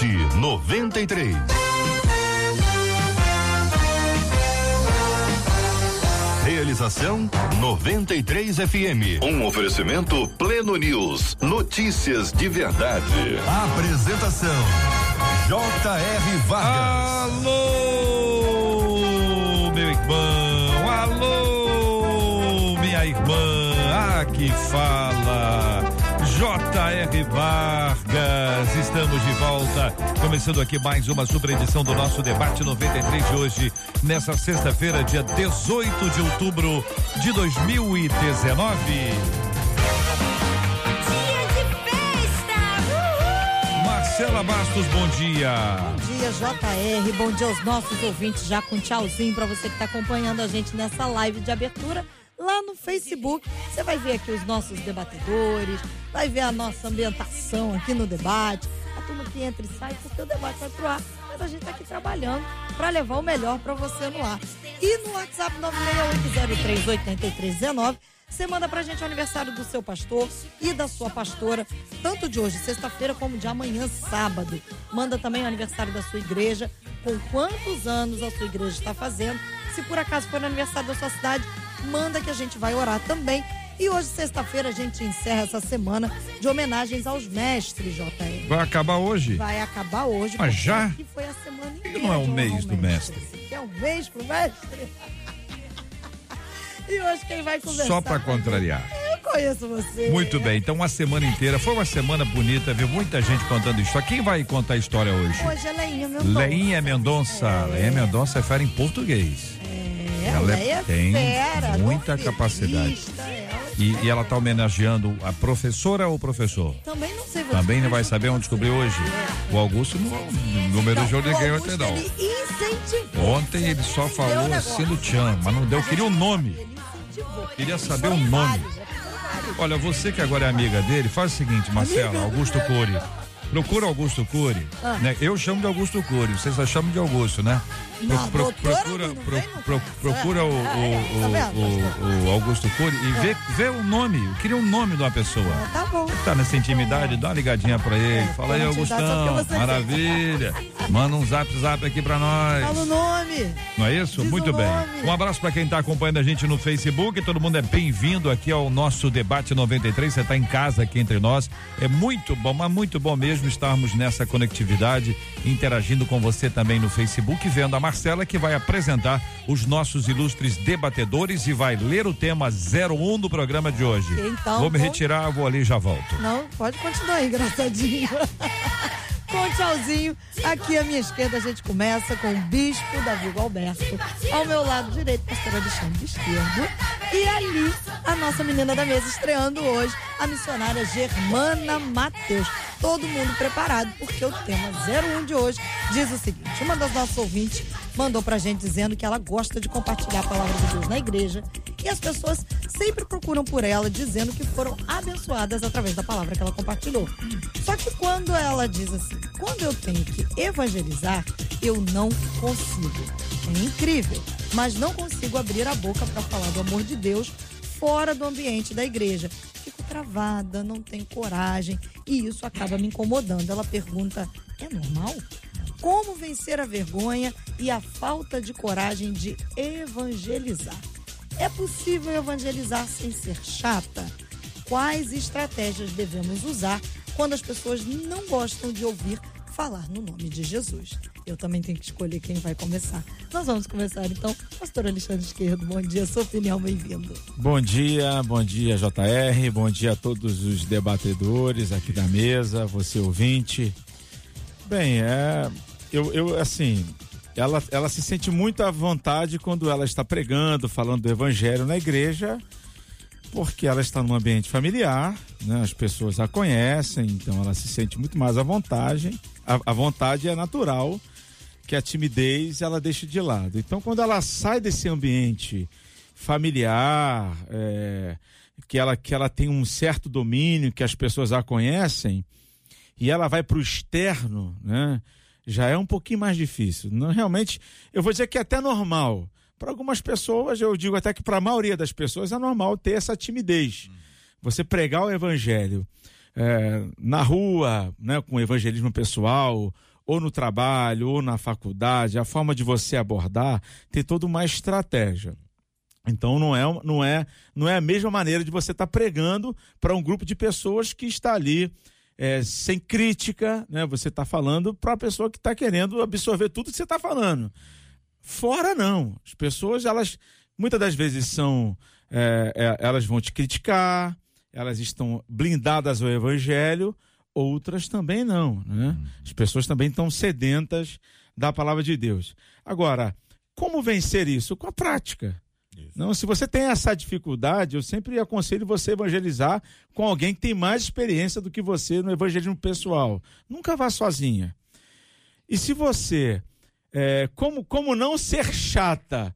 entrando no ar. Debate 93. Realização 93 FM. Um oferecimento Pleno News. Notícias de verdade. Apresentação J.R. Vargas. Alô, Vargas. Estamos de volta, começando aqui mais uma super edição do nosso debate 93 de hoje, nessa sexta-feira, dia 18 de outubro de 2019. Marcela Bastos, bom dia. Bom dia, JR. Bom dia aos nossos ouvintes, já com tchauzinho para você que está acompanhando a gente nessa live de abertura lá no Facebook. Você vai ver aqui os nossos debatedores, vai ver a nossa ambientação aqui no debate, a turma que entra e sai, porque o debate vai pro ar. Mas a gente está aqui trabalhando para levar o melhor para você no ar. E no WhatsApp 968038319 você manda pra gente o aniversário do seu pastor e da sua pastora, tanto de hoje, sexta-feira, como de amanhã, sábado. Manda também o aniversário da sua igreja, com quantos anos a sua igreja está fazendo. Se por acaso for o aniversário da sua cidade, manda que a gente vai orar também. E hoje, sexta-feira, a gente encerra essa semana de homenagens aos mestres, JR. Vai acabar hoje? Vai acabar hoje. Mas já? Que foi a semana inteira. não é honrar mês do mestre? Que é um mês pro mestre? e hoje quem vai conversar? Só para contrariar. Eu conheço você. Muito bem, então uma semana inteira. Foi uma semana bonita, viu muita gente contando história. Quem vai contar a história hoje? Hoje é Leinha Mendonça. Leinha Mendonça. Leinha Mendonça é fera em português. É, Ela é- é tem fera, muita capacidade. E, e ela está homenageando a professora ou professor? Também não sei. Também não descobrir vai saber onde você. descobriu hoje. O Augusto não, não homenageou Não, ninguém o ontem, não. Ele. Ontem ele só falou um assim do Tchan, mas não deu. Queria o gente nome. Queria saber o nome. já foram vários. Olha, você que agora é amiga dele, faz o seguinte, Marcela, Augusto Cury. Procura Augusto Cury, Ah. né? Eu chamo de Augusto Cury, vocês só chamam de Augusto, né? Pro- Não, pro- procura pro- pro- tá. procura o, o, É, é, tá o- o- o Augusto Cury e vê, vê o nome. Eu queria o nome de uma pessoa. Ah, Tá bom. Tá nessa intimidade, dá uma ligadinha pra ele. Fala aí, Augustão. você- Maravilha. Manda um zap zap aqui pra nós. Fala o nome. Não é isso? Diz Muito o bem. nome. Um abraço para quem está acompanhando a gente no Facebook. Todo mundo é bem-vindo aqui ao nosso debate 93. Você está em casa aqui entre nós. É muito bom, mas muito bom mesmo estarmos nessa conectividade, interagindo com você também no Facebook, vendo a Marcela que vai apresentar os nossos ilustres debatedores e vai ler o tema 01 do programa de hoje. Então, vou me vou- retirar, vou ali e já volto. Não, pode continuar aí, engraçadinho. com tchauzinho. Aqui à minha esquerda a gente começa com o Bispo Davi Alberto. Ao meu lado direito, pastor Alexandre esquerdo. E ali, a nossa menina da mesa estreando hoje, a missionária Germana Mateus. Todo mundo preparado, porque o tema 01 de hoje diz o seguinte: uma das nossas ouvintes mandou pra gente dizendo que ela gosta de compartilhar a palavra de Deus na igreja e as pessoas sempre procuram por ela dizendo que foram abençoadas através da palavra que ela compartilhou. Só que quando ela diz assim, quando eu tenho que evangelizar, eu não consigo. É incrível, mas não consigo abrir a boca para falar do amor de Deus fora do ambiente da igreja. Fico travada, não tenho coragem e isso acaba me incomodando. Ela pergunta: é normal? Como vencer a vergonha e a falta de coragem de evangelizar? É possível evangelizar sem ser chata? Quais estratégias devemos usar quando as pessoas não gostam de ouvir falar no nome de Jesus? Eu também tenho que escolher quem vai começar. Nós vamos começar então. Pastor Alexandre Esquerdo, bom dia, sua opinião, bem-vindo. Bom dia, bom dia JR, bom dia a todos os debatedores aqui da mesa, você ouvinte. Bem, é, eu, eu assim, ela, ela se sente muito à vontade quando ela está pregando, falando do evangelho na igreja, porque ela está num ambiente familiar, né? As pessoas a conhecem, então ela se sente muito mais à vontade. A, a vontade é natural que a timidez ela deixa de lado. Então, quando ela sai desse ambiente familiar, é, que, ela, que ela tem um certo domínio, que as pessoas a conhecem, e ela vai para o externo, né? Já é um pouquinho mais difícil. Não, realmente, eu vou dizer que é até normal. Para algumas pessoas, eu digo até que para a maioria das pessoas é normal ter essa timidez. Você pregar o evangelho. é, na rua, né, com evangelismo pessoal, ou no trabalho, ou na faculdade, a forma de você abordar tem toda uma estratégia. Então não é, não é, não é a mesma maneira de você estar tá pregando para um grupo de pessoas que está ali é, sem crítica, né? Você está falando para a pessoa que está querendo absorver tudo que você está falando. Fora não, as pessoas elas muitas das vezes são, é, é, elas vão te criticar, elas estão blindadas ao evangelho, outras também não, né? Uhum. As pessoas também estão sedentas da palavra de Deus. Agora, como vencer isso? Com a prática. Não, se você tem essa dificuldade, eu sempre aconselho você evangelizar com alguém que tem mais experiência do que você no evangelismo pessoal. Nunca vá sozinha. E se você, é, como, como não ser chata,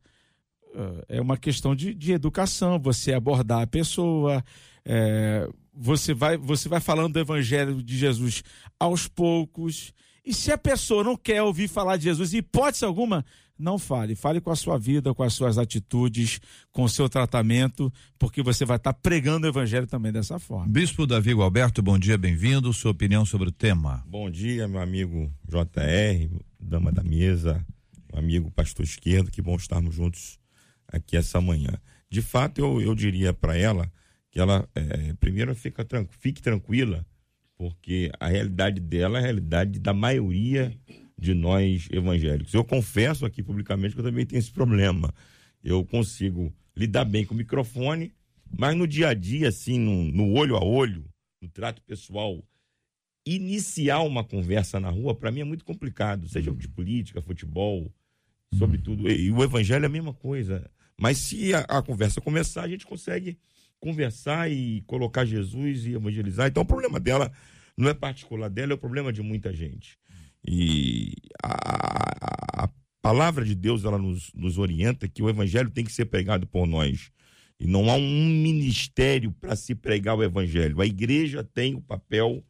é uma questão de, de educação, você abordar a pessoa, é, você, vai, você vai falando do evangelho de Jesus aos poucos. E se a pessoa não quer ouvir falar de Jesus, hipótese alguma, não fale. Fale com a sua vida, com as suas atitudes, com o seu tratamento, porque você vai estar pregando o evangelho também dessa forma. Bispo Davi Alberto, bom dia, bem-vindo. Sua opinião sobre o tema. Bom dia, meu amigo JR, dama da mesa, meu amigo pastor esquerdo, que bom estarmos juntos aqui essa manhã. De fato, eu, eu diria para ela que ela, é, primeiro, fica, fique tranquila, porque a realidade dela é a realidade da maioria de nós evangélicos. Eu confesso aqui publicamente que eu também tenho esse problema. Eu consigo lidar bem com o microfone, mas no dia a dia, assim, no, no olho a olho, no trato pessoal, iniciar uma conversa na rua, para mim é muito complicado, seja de política, futebol, sobretudo. E, e o evangelho é a mesma coisa. Mas se a, a, conversa começar, a gente consegue conversar e colocar Jesus e evangelizar. Então o problema dela não é particular dela, é o problema de muita gente. E a, a palavra de Deus ela nos, nos orienta que o evangelho tem que ser pregado por nós. E não há um ministério para se pregar o evangelho. A igreja tem o papel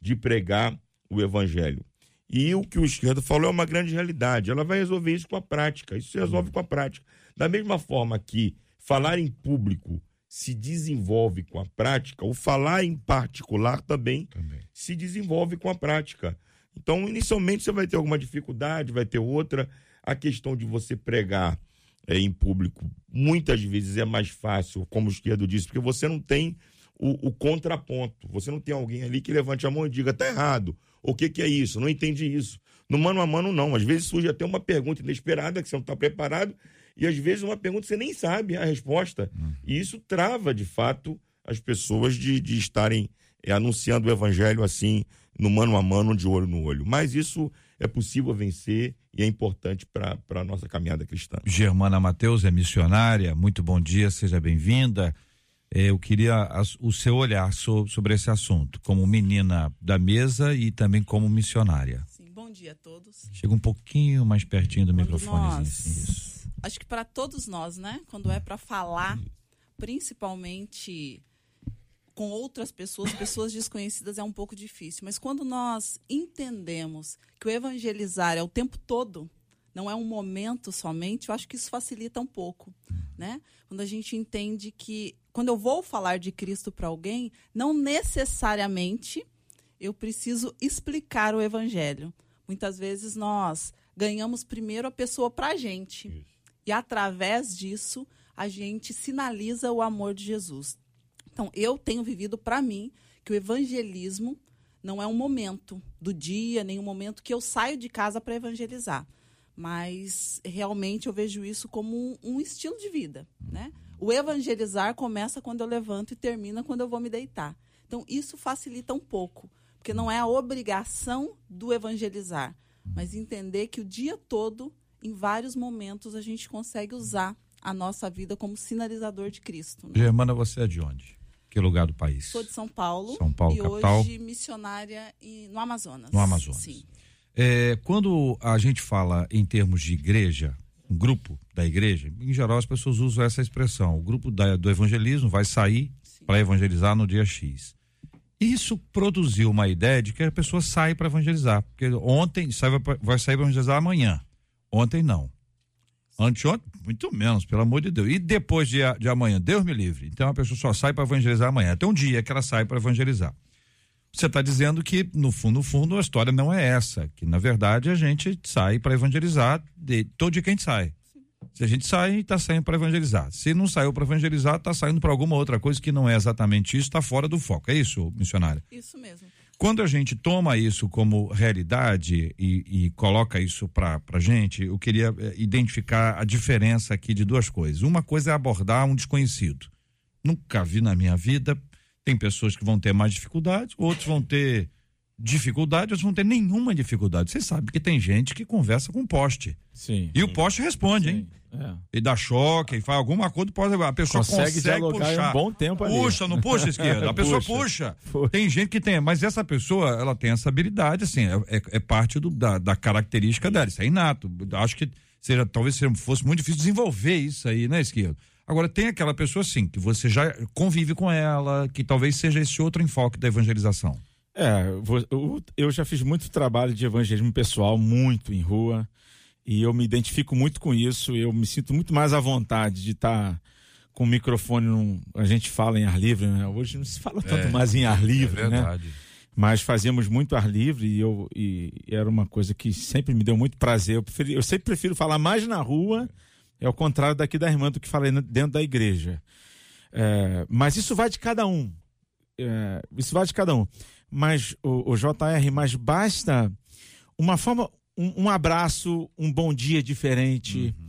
de pregar o evangelho. E o que o esquerdo falou é uma grande realidade. Ela vai resolver isso com a prática. Isso se resolve com a prática. Da mesma forma que falar em público se desenvolve com a prática, o falar em particular também, também. se desenvolve com a prática. Então, inicialmente você vai ter alguma dificuldade, vai ter outra. A questão de você pregar é, em público, muitas vezes é mais fácil, como o esquerdo disse, porque você não tem o, o, contraponto. Você não tem alguém ali que levante a mão e diga, tá errado. O que, que é isso? Não entendi isso. No mano a mano, não. Às vezes surge até uma pergunta inesperada que você não está preparado, e às vezes uma pergunta que você nem sabe a resposta. E isso trava, de fato, as pessoas de, de estarem é, anunciando o evangelho assim no mano a mano, de olho no olho. Mas isso é possível vencer e é importante para a nossa caminhada cristã. Germana Mateus é missionária, muito bom dia, seja bem-vinda. É, eu queria o seu olhar sobre esse assunto, como menina da mesa e também como missionária. Sim, bom dia a todos. Chega um pouquinho mais pertinho do microfone. Nós, acho que para todos nós, né? Quando é para falar, principalmente com outras pessoas, pessoas desconhecidas, é um pouco difícil. Mas quando nós entendemos que o evangelizar é o tempo todo, não é um momento somente, eu acho que isso facilita um pouco, né? Quando a gente entende que quando eu vou falar de Cristo para alguém, não necessariamente eu preciso explicar o evangelho. Muitas vezes nós ganhamos primeiro a pessoa para a gente. Isso. E através disso, a gente sinaliza o amor de Jesus. Então, eu tenho vivido para mim que o evangelismo não é um momento do dia, nem um momento que eu saio de casa para evangelizar. Mas realmente eu vejo isso como um, um, estilo de vida. Né? O evangelizar começa quando eu levanto e termina quando eu vou me deitar. Então, isso facilita um pouco, porque não é a obrigação do evangelizar, mas entender que o dia todo, em vários momentos, a gente consegue usar a nossa vida como sinalizador de Cristo. Né? Germana, você é de onde? Que lugar do país? Sou de São Paulo. São Paulo, e capital. hoje missionária no Amazonas. No Amazonas. Sim. É, quando a gente fala em termos de igreja, um grupo da igreja, em geral as pessoas usam essa expressão. O grupo da, do evangelismo vai sair para evangelizar no dia X. Isso produziu uma ideia de que a pessoa sai para evangelizar. Porque ontem sai, vai sair para evangelizar amanhã. Ontem não. Anteontem, muito menos, pelo amor de Deus. E depois de, de amanhã, Deus me livre. Então a pessoa só sai para evangelizar amanhã. Até um dia que ela sai para evangelizar. Você está dizendo que, no fundo, no fundo, a história não é essa. Que, na verdade, a gente sai para evangelizar de todo dia que a gente sai. Se a gente sai, está saindo para evangelizar. Se não saiu para evangelizar, está saindo para alguma outra coisa que não é exatamente isso, está fora do foco. É isso, missionária? Isso mesmo. Quando a gente toma isso como realidade e, e coloca isso para a gente, eu queria eh, identificar a diferença aqui de duas coisas. Uma coisa é abordar um desconhecido. Nunca vi na minha vida. Tem pessoas que vão ter mais dificuldade, outros vão ter dificuldade, outros vão ter nenhuma dificuldade. Você sabe que tem gente que conversa com poste. Sim. E o poste responde, hein? É. E dá choque, e faz alguma coisa, pode, a pessoa consegue, consegue puxar. um bom tempo ali. Puxa, não puxa esquerda. A pessoa puxa. puxa. Tem gente que tem, mas essa pessoa, ela tem essa habilidade, assim, é, é, é parte do, da, da, característica dela. Isso é inato. Acho que seja, talvez fosse muito difícil desenvolver isso aí, né, esquerda? Agora, tem aquela pessoa, sim, que você já convive com ela, que talvez seja esse outro enfoque da evangelização. É, eu já fiz muito trabalho de evangelismo pessoal, muito em rua. E eu me identifico muito com isso. Eu me sinto muito mais à vontade de estar tá com o microfone. Num, a gente fala em ar livre, né? Hoje não se fala tanto é, mais em ar livre, é né? Mas fazíamos muito ar livre e, eu, e era uma coisa que sempre me deu muito prazer. Eu, preferi, eu sempre prefiro falar mais na rua, é o contrário daqui da irmã do que falei dentro da igreja. É, mas isso vai de cada um. É, isso vai de cada um. Mas o, o JR, mas basta uma forma, um, um abraço, um bom dia diferente, uhum.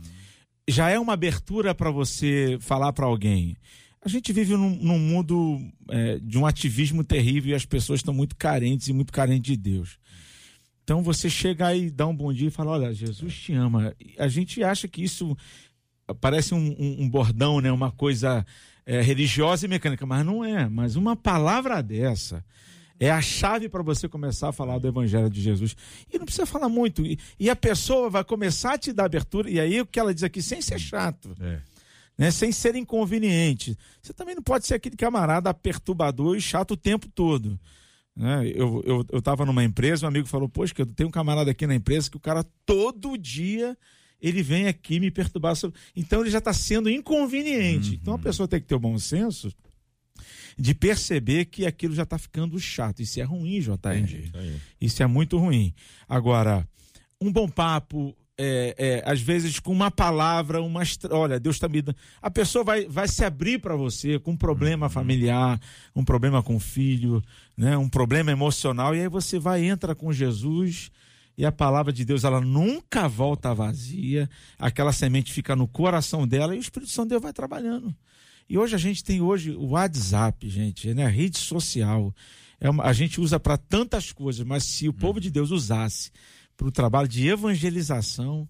já é uma abertura para você falar para alguém. A gente vive num, num mundo é, de um ativismo terrível e as pessoas estão muito carentes e muito carentes de Deus. Então você chega aí, dá um bom dia e fala: Olha, Jesus te ama. A gente acha que isso parece um, um, um bordão, né? uma coisa é, religiosa e mecânica, mas não é. Mas uma palavra dessa é a chave para você começar a falar do Evangelho de Jesus. E não precisa falar muito. E, e, a pessoa vai começar a te dar abertura. E aí o que ela diz aqui, sem ser chato. É. Né, sem ser inconveniente. Você também não pode ser aquele camarada perturbador e chato o tempo todo. Né? Eu, eu, eu tava numa empresa, um amigo falou, poxa, eu tenho um camarada aqui na empresa que o cara todo dia ele vem aqui me perturbar. Então ele já está sendo inconveniente. Uhum. Então a pessoa tem que ter o bom senso de perceber que aquilo já está ficando chato. Isso é ruim, JR. Entendi. Isso é muito ruim. Agora, um bom papo, é, é, às vezes com uma palavra, uma olha, Deus está me dando. A pessoa vai, vai se abrir para você com um problema uhum. familiar, um problema com o filho, né, um problema emocional, e aí você vai entra com Jesus e a palavra de Deus ela nunca volta vazia, aquela semente fica no coração dela e o Espírito Santo Deus vai trabalhando. E hoje a gente tem hoje o WhatsApp, gente, né? A rede social. É uma, a gente usa para tantas coisas, mas se o povo de Deus usasse para o trabalho de evangelização,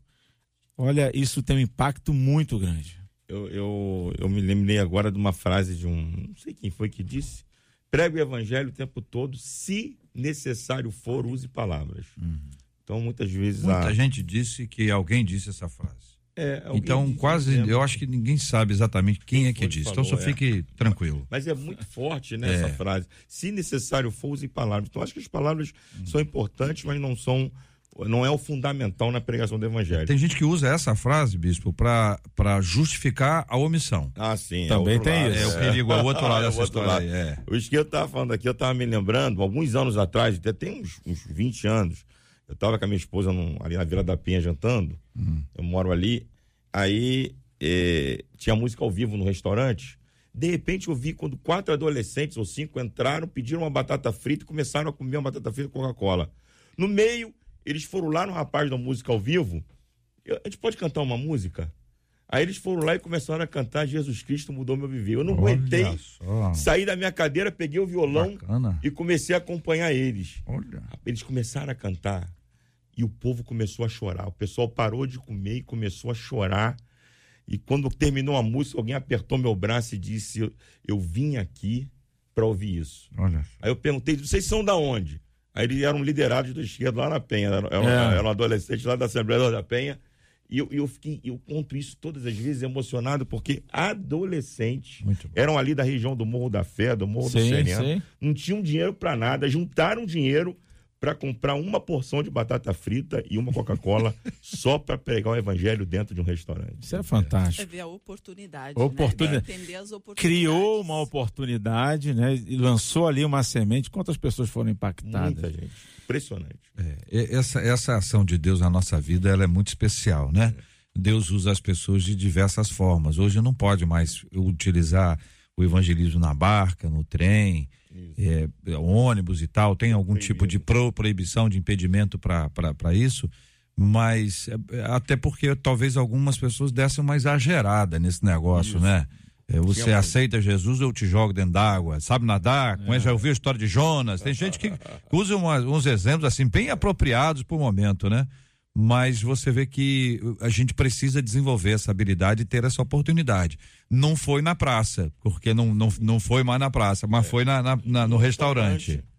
olha, isso tem um impacto muito grande. Eu, eu, eu me lembrei agora de uma frase de um, não sei quem foi que disse, pregue o evangelho o tempo todo, se necessário for, use palavras. Uhum. Então, muitas vezes. Muita a... gente disse que alguém disse essa frase. É, então, quase, eu acho que ninguém sabe exatamente quem, quem é que disse. Então, falou, então, só fique é. tranquilo. Mas é muito forte, né, essa é. frase. Se necessário for, use palavras. Então, acho que as palavras hum. são importantes, mas não são não é o fundamental na pregação do evangelho. Tem gente que usa essa frase, bispo, para justificar a omissão. Ah, sim. É Também é tem lado. isso. É o perigo, é o outro lado é dessa história. Lado. É. O que eu estava falando aqui, eu estava me lembrando, alguns anos atrás, até tem uns, uns 20 anos, eu estava com a minha esposa num, ali na Vila da Penha jantando, hum. eu moro ali, Aí é, tinha música ao vivo no restaurante. De repente eu vi quando quatro adolescentes ou cinco entraram, pediram uma batata frita e começaram a comer uma batata frita com Coca-Cola. No meio, eles foram lá no rapaz da música ao vivo. A gente pode cantar uma música? Aí eles foram lá e começaram a cantar Jesus Cristo mudou meu viver. Eu não Olha aguentei. Só. Saí da minha cadeira, peguei o violão Bacana. e comecei a acompanhar eles. Olha. Eles começaram a cantar e o povo começou a chorar. O pessoal parou de comer e começou a chorar. E quando terminou a música, alguém apertou meu braço e disse: Eu, eu vim aqui para ouvir isso. Olha. Aí eu perguntei: Vocês são da onde? Aí eles eram liderados do esquerdo lá na Penha. Eram, é. eram adolescentes lá da Assembleia da Penha. E eu, eu, fiquei, eu conto isso todas as vezes emocionado, porque adolescentes eram ali da região do Morro da Fé, do Morro sim, do Sereno, não tinham dinheiro para nada, juntaram dinheiro para comprar uma porção de batata frita e uma Coca-Cola só para pregar o evangelho dentro de um restaurante. Isso é fantástico. É ver a oportunidade. Oportunidade. Né? Entender as oportunidades. Criou uma oportunidade, né? E lançou ali uma semente. Quantas pessoas foram impactadas? Muita gente. Impressionante. É, essa, essa ação de Deus na nossa vida ela é muito especial, né? Deus usa as pessoas de diversas formas. Hoje não pode mais utilizar o evangelismo na barca, no trem, é, ônibus e tal, tem algum Proibido. tipo de pro, proibição, de impedimento para isso, mas é, até porque talvez algumas pessoas dessem uma exagerada nesse negócio, isso. né? É, você aceita Jesus, eu te jogo dentro d'água. Sabe nadar? É. Já ouviu a história de Jonas? Tem gente que usa uma, uns exemplos assim, bem apropriados por momento, né? Mas você vê que a gente precisa desenvolver essa habilidade e ter essa oportunidade. Não foi na praça, porque não, não, não foi mais na praça, mas é. foi na, na, na, no restaurante. É.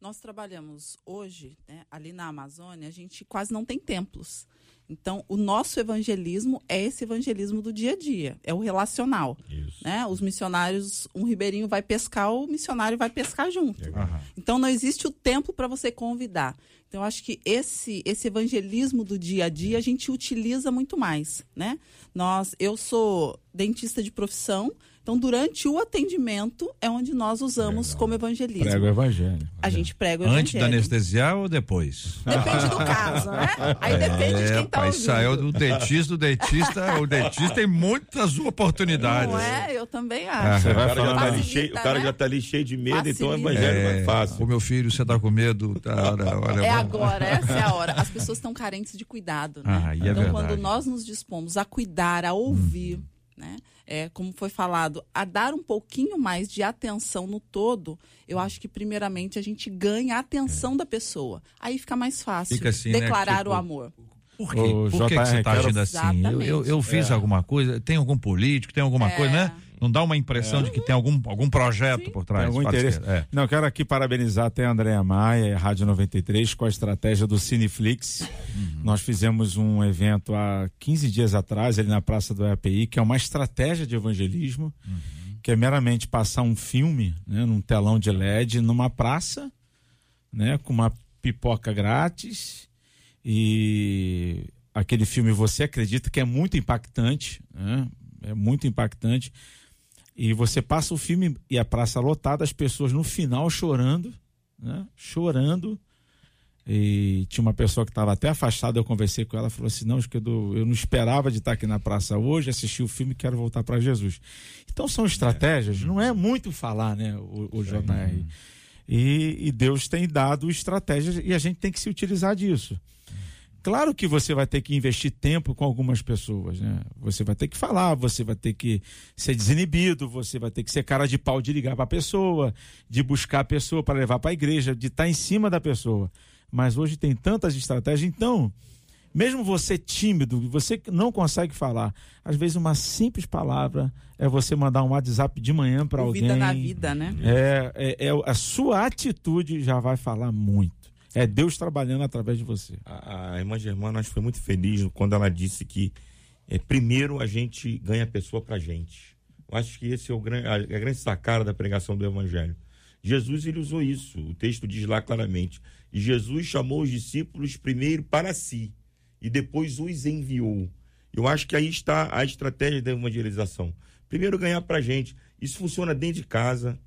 Nós trabalhamos hoje, né, ali na Amazônia, a gente quase não tem templos. Então, o nosso evangelismo é esse evangelismo do dia a dia, é o relacional. Isso. Né? Os missionários, um ribeirinho vai pescar, o missionário vai pescar junto. Uhum. Então, não existe o tempo para você convidar. Então, acho que esse, esse evangelismo do dia a dia a gente utiliza muito mais, né? Nós, eu sou dentista de profissão, então, durante o atendimento é onde nós usamos Legal. como evangelismo. Prega o evangelho. A gente prega o evangelho. Antes da anestesiar ou depois? Depende do caso, né? Aí depende é, de quem está ouvindo. saiu do dentista, o dentista, o dentista tem muitas oportunidades. Não é? Eu também acho. Ah, o, cara já tá ali cheio, o cara né? já tá ali cheio de medo, Facilita. então o evangelho é, é fácil. O meu filho, você tá com medo? Tá, olha, olha, é agora, essa é a hora. As pessoas estão carentes de cuidado, né? Ah, é então, verdade. quando nós nos dispomos a cuidar, a ouvir, hum. né? É, como foi falado, a dar um pouquinho mais de atenção no todo, eu acho que primeiramente a gente ganha a atenção é. da pessoa. Aí fica mais fácil fica assim, né, declarar né? tipo, o amor. Por quê? Por que, que você está agindo assim? Eu, eu, eu fiz é. alguma coisa? Tem algum político? Tem alguma coisa, né? Não dá uma impressão é. de que tem algum, algum projeto Sim. por trás. Tem algum interesse. É. Não, quero aqui parabenizar até a Andréa Maia, Rádio 93, com a estratégia do Cineflix. Uhum. Nós fizemos um evento há 15 dias atrás, ali na Praça do EAPI, que é uma estratégia de evangelismo, uhum. que é meramente passar um filme né, num telão de LED numa praça, né, com uma pipoca grátis e aquele filme você acredita que é muito impactante, né? é muito impactante e você passa o filme e a praça lotada, as pessoas no final chorando, né? Chorando. E tinha uma pessoa que estava até afastada, eu conversei com ela, falou assim: não, eu não esperava de estar aqui na praça hoje, assisti o filme e quero voltar para Jesus. Então são estratégias, é. não é muito falar, né, o, o JR. E, e Deus tem dado estratégias e a gente tem que se utilizar disso. Claro que você vai ter que investir tempo com algumas pessoas, né? Você vai ter que falar, você vai ter que ser desinibido, você vai ter que ser cara de pau de ligar para a pessoa, de buscar a pessoa para levar para a igreja, de estar tá em cima da pessoa. Mas hoje tem tantas estratégias, então, mesmo você tímido, você não consegue falar, às vezes uma simples palavra é você mandar um WhatsApp de manhã para alguém. Vida na vida, né? É, é, é, a sua atitude já vai falar muito. É Deus trabalhando através de você. A, a irmã Germana acho que foi muito feliz quando ela disse que é, primeiro a gente ganha a pessoa pra gente. Eu acho que esse é o grande, a, a grande sacada da pregação do evangelho. Jesus ele usou isso. O texto diz lá claramente. E Jesus chamou os discípulos primeiro para si e depois os enviou. Eu acho que aí está a estratégia da evangelização. Primeiro ganhar para gente. Isso funciona dentro de casa,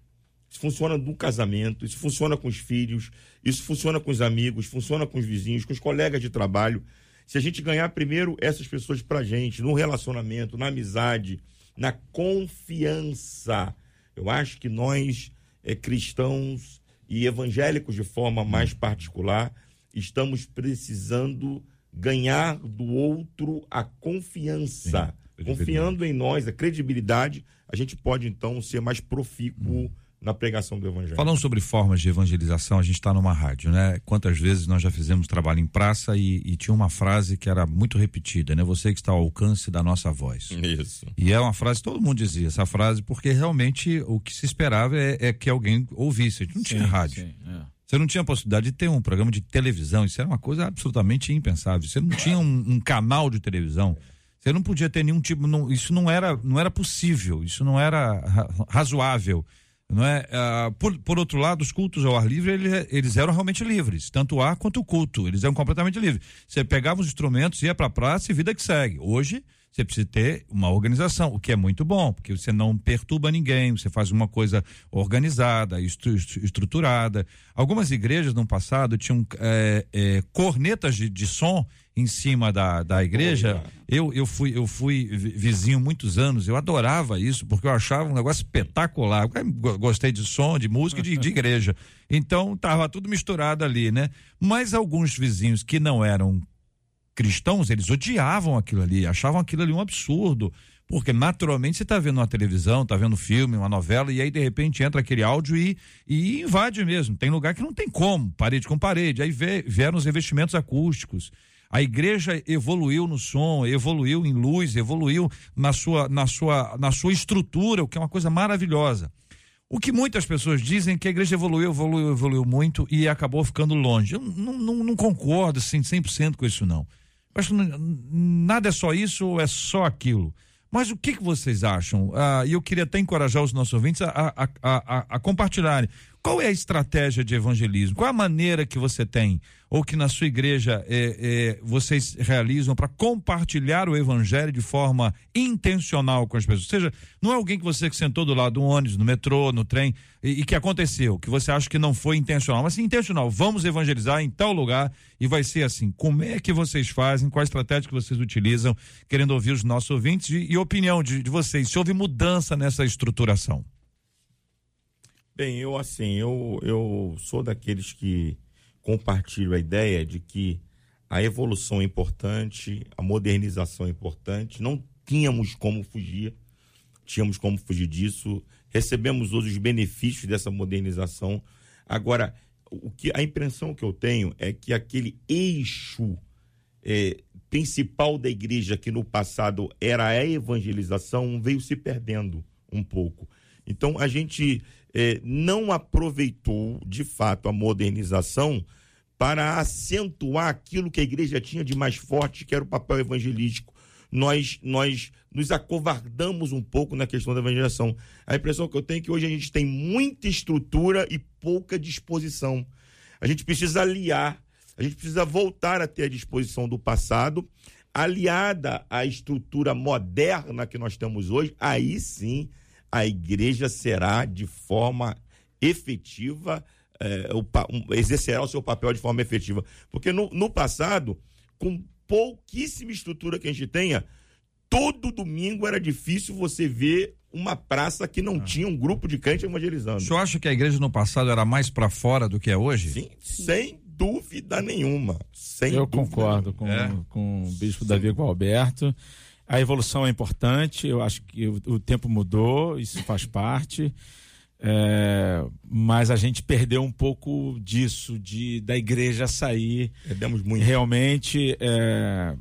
isso funciona no casamento, isso funciona com os filhos, isso funciona com os amigos, funciona com os vizinhos, com os colegas de trabalho. Se a gente ganhar primeiro essas pessoas pra gente, no relacionamento, na amizade, na confiança, eu acho que nós, é, cristãos e evangélicos de forma mais particular, estamos precisando ganhar do outro a confiança. Sim, Confiando em nós, a credibilidade, a gente pode então ser mais profícuo. Hum na pregação do evangelho. Falando sobre formas de evangelização, a gente está numa rádio, né? Quantas vezes nós já fizemos trabalho em praça e, e, tinha uma frase que era muito repetida, né? Você que está ao alcance da nossa voz. Isso. E é uma frase, todo mundo dizia essa frase, porque realmente o que se esperava é, é que alguém ouvisse. A gente não sim, tinha rádio. Sim, é. Você não tinha possibilidade de ter um programa de televisão, isso era uma coisa absolutamente impensável. Você não tinha um, um canal de televisão. Você não podia ter nenhum tipo, não, isso não era, não era possível, isso não era razoável não é? Ah, por, por outro lado, os cultos ao ar livre, eles, eles eram realmente livres, tanto o ar quanto o culto, eles eram completamente livres. Você pegava os instrumentos, ia para a praça e vida que segue. Hoje, você precisa ter uma organização, o que é muito bom, porque você não perturba ninguém, você faz uma coisa organizada, estru estruturada. Algumas igrejas no passado tinham é, é, cornetas de, de, som em cima da, da igreja. Eu, eu, fui, eu fui vizinho muitos anos, eu adorava isso, porque eu achava um negócio espetacular. Eu gostei de som, de música e de, de igreja. Então estava tudo misturado ali, né? Mas alguns vizinhos que não eram cristãos, eles odiavam aquilo ali, achavam aquilo ali um absurdo. Porque naturalmente você está vendo uma televisão, está vendo um filme, uma novela, e aí de repente entra aquele áudio e, e invade mesmo. Tem lugar que não tem como, parede com parede. Aí vieram os revestimentos acústicos. A igreja evoluiu no som, evoluiu em luz, evoluiu na sua, na sua, na sua estrutura, o que é uma coisa maravilhosa. O que muitas pessoas dizem é que a igreja evoluiu, evoluiu, evoluiu muito e acabou ficando longe. Eu não, não, não concordo assim, 100% com isso, não. Mas nada é só isso ou é só aquilo? Mas o que, que vocês acham? Ah, e eu queria até encorajar os nossos ouvintes a, a, a, a, compartilharem. Qual é a estratégia de evangelismo? Qual a maneira que você tem, ou que na sua igreja é, é, vocês realizam para compartilhar o evangelho de forma intencional com as pessoas? Ou seja, não é alguém que você que sentou do lado do ônibus, no metrô, no trem, e, e que aconteceu, que você acha que não foi intencional, mas sim intencional. Vamos evangelizar em tal lugar e vai ser assim. Como é que vocês fazem? Qual a estratégia que vocês utilizam? Querendo ouvir os nossos ouvintes e, e opinião de, de vocês. Se houve mudança nessa estruturação? Bem, eu assim, eu, eu sou daqueles que compartilho a ideia de que a evolução é importante, a modernização é importante, não tínhamos como fugir, tínhamos como fugir disso, recebemos hoje os benefícios dessa modernização. Agora, o que a impressão que eu tenho é que aquele eixo é, principal da igreja que no passado era a evangelização veio se perdendo um pouco. Então a gente é, não aproveitou de fato a modernização para acentuar aquilo que a igreja tinha de mais forte, que era o papel evangelístico. Nós, nós nos acovardamos um pouco na questão da evangelização. A impressão que eu tenho é que hoje a gente tem muita estrutura e pouca disposição. A gente precisa aliar, a gente precisa voltar a ter a disposição do passado, aliada à estrutura moderna que nós temos hoje, aí sim a igreja será de forma efetiva, é, o, um, exercerá o seu papel de forma efetiva. Porque no, no passado, com pouquíssima estrutura que a gente tenha, todo domingo era difícil você ver uma praça que não ah. tinha um grupo de crente evangelizando. O senhor acha que a igreja no passado era mais para fora do que é hoje? Sim, sem dúvida nenhuma. Sem Eu dúvida concordo com, é? com o bispo Sim. Davi Gualberto. A evolução é importante, eu acho que o, o tempo mudou, isso faz parte. É, mas a gente perdeu um pouco disso, de da igreja sair. Perdemos muito. Realmente, é,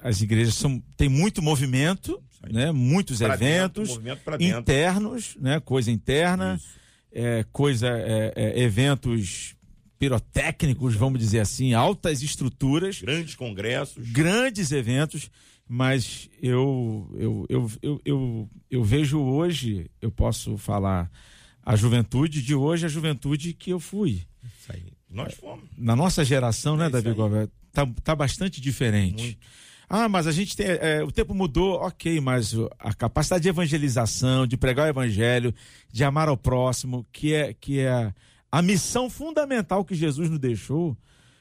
as igrejas são, têm muito movimento, né? muitos pra eventos dentro, internos, né? coisa interna, é, coisa, é, é, eventos pirotécnicos, vamos dizer assim, altas estruturas. Grandes congressos. Grandes eventos mas eu, eu, eu, eu, eu, vejo hoje, eu posso falar a juventude de hoje, a juventude que eu fui. Isso aí. Nós fomos. Na nossa geração, né, é Davi Gomes? Tá, tá bastante diferente. Muito. Ah, mas a gente tem. É, o tempo mudou, ok, mas a capacidade de evangelização, de pregar o evangelho, de amar ao próximo, que é, que é a missão fundamental que Jesus nos deixou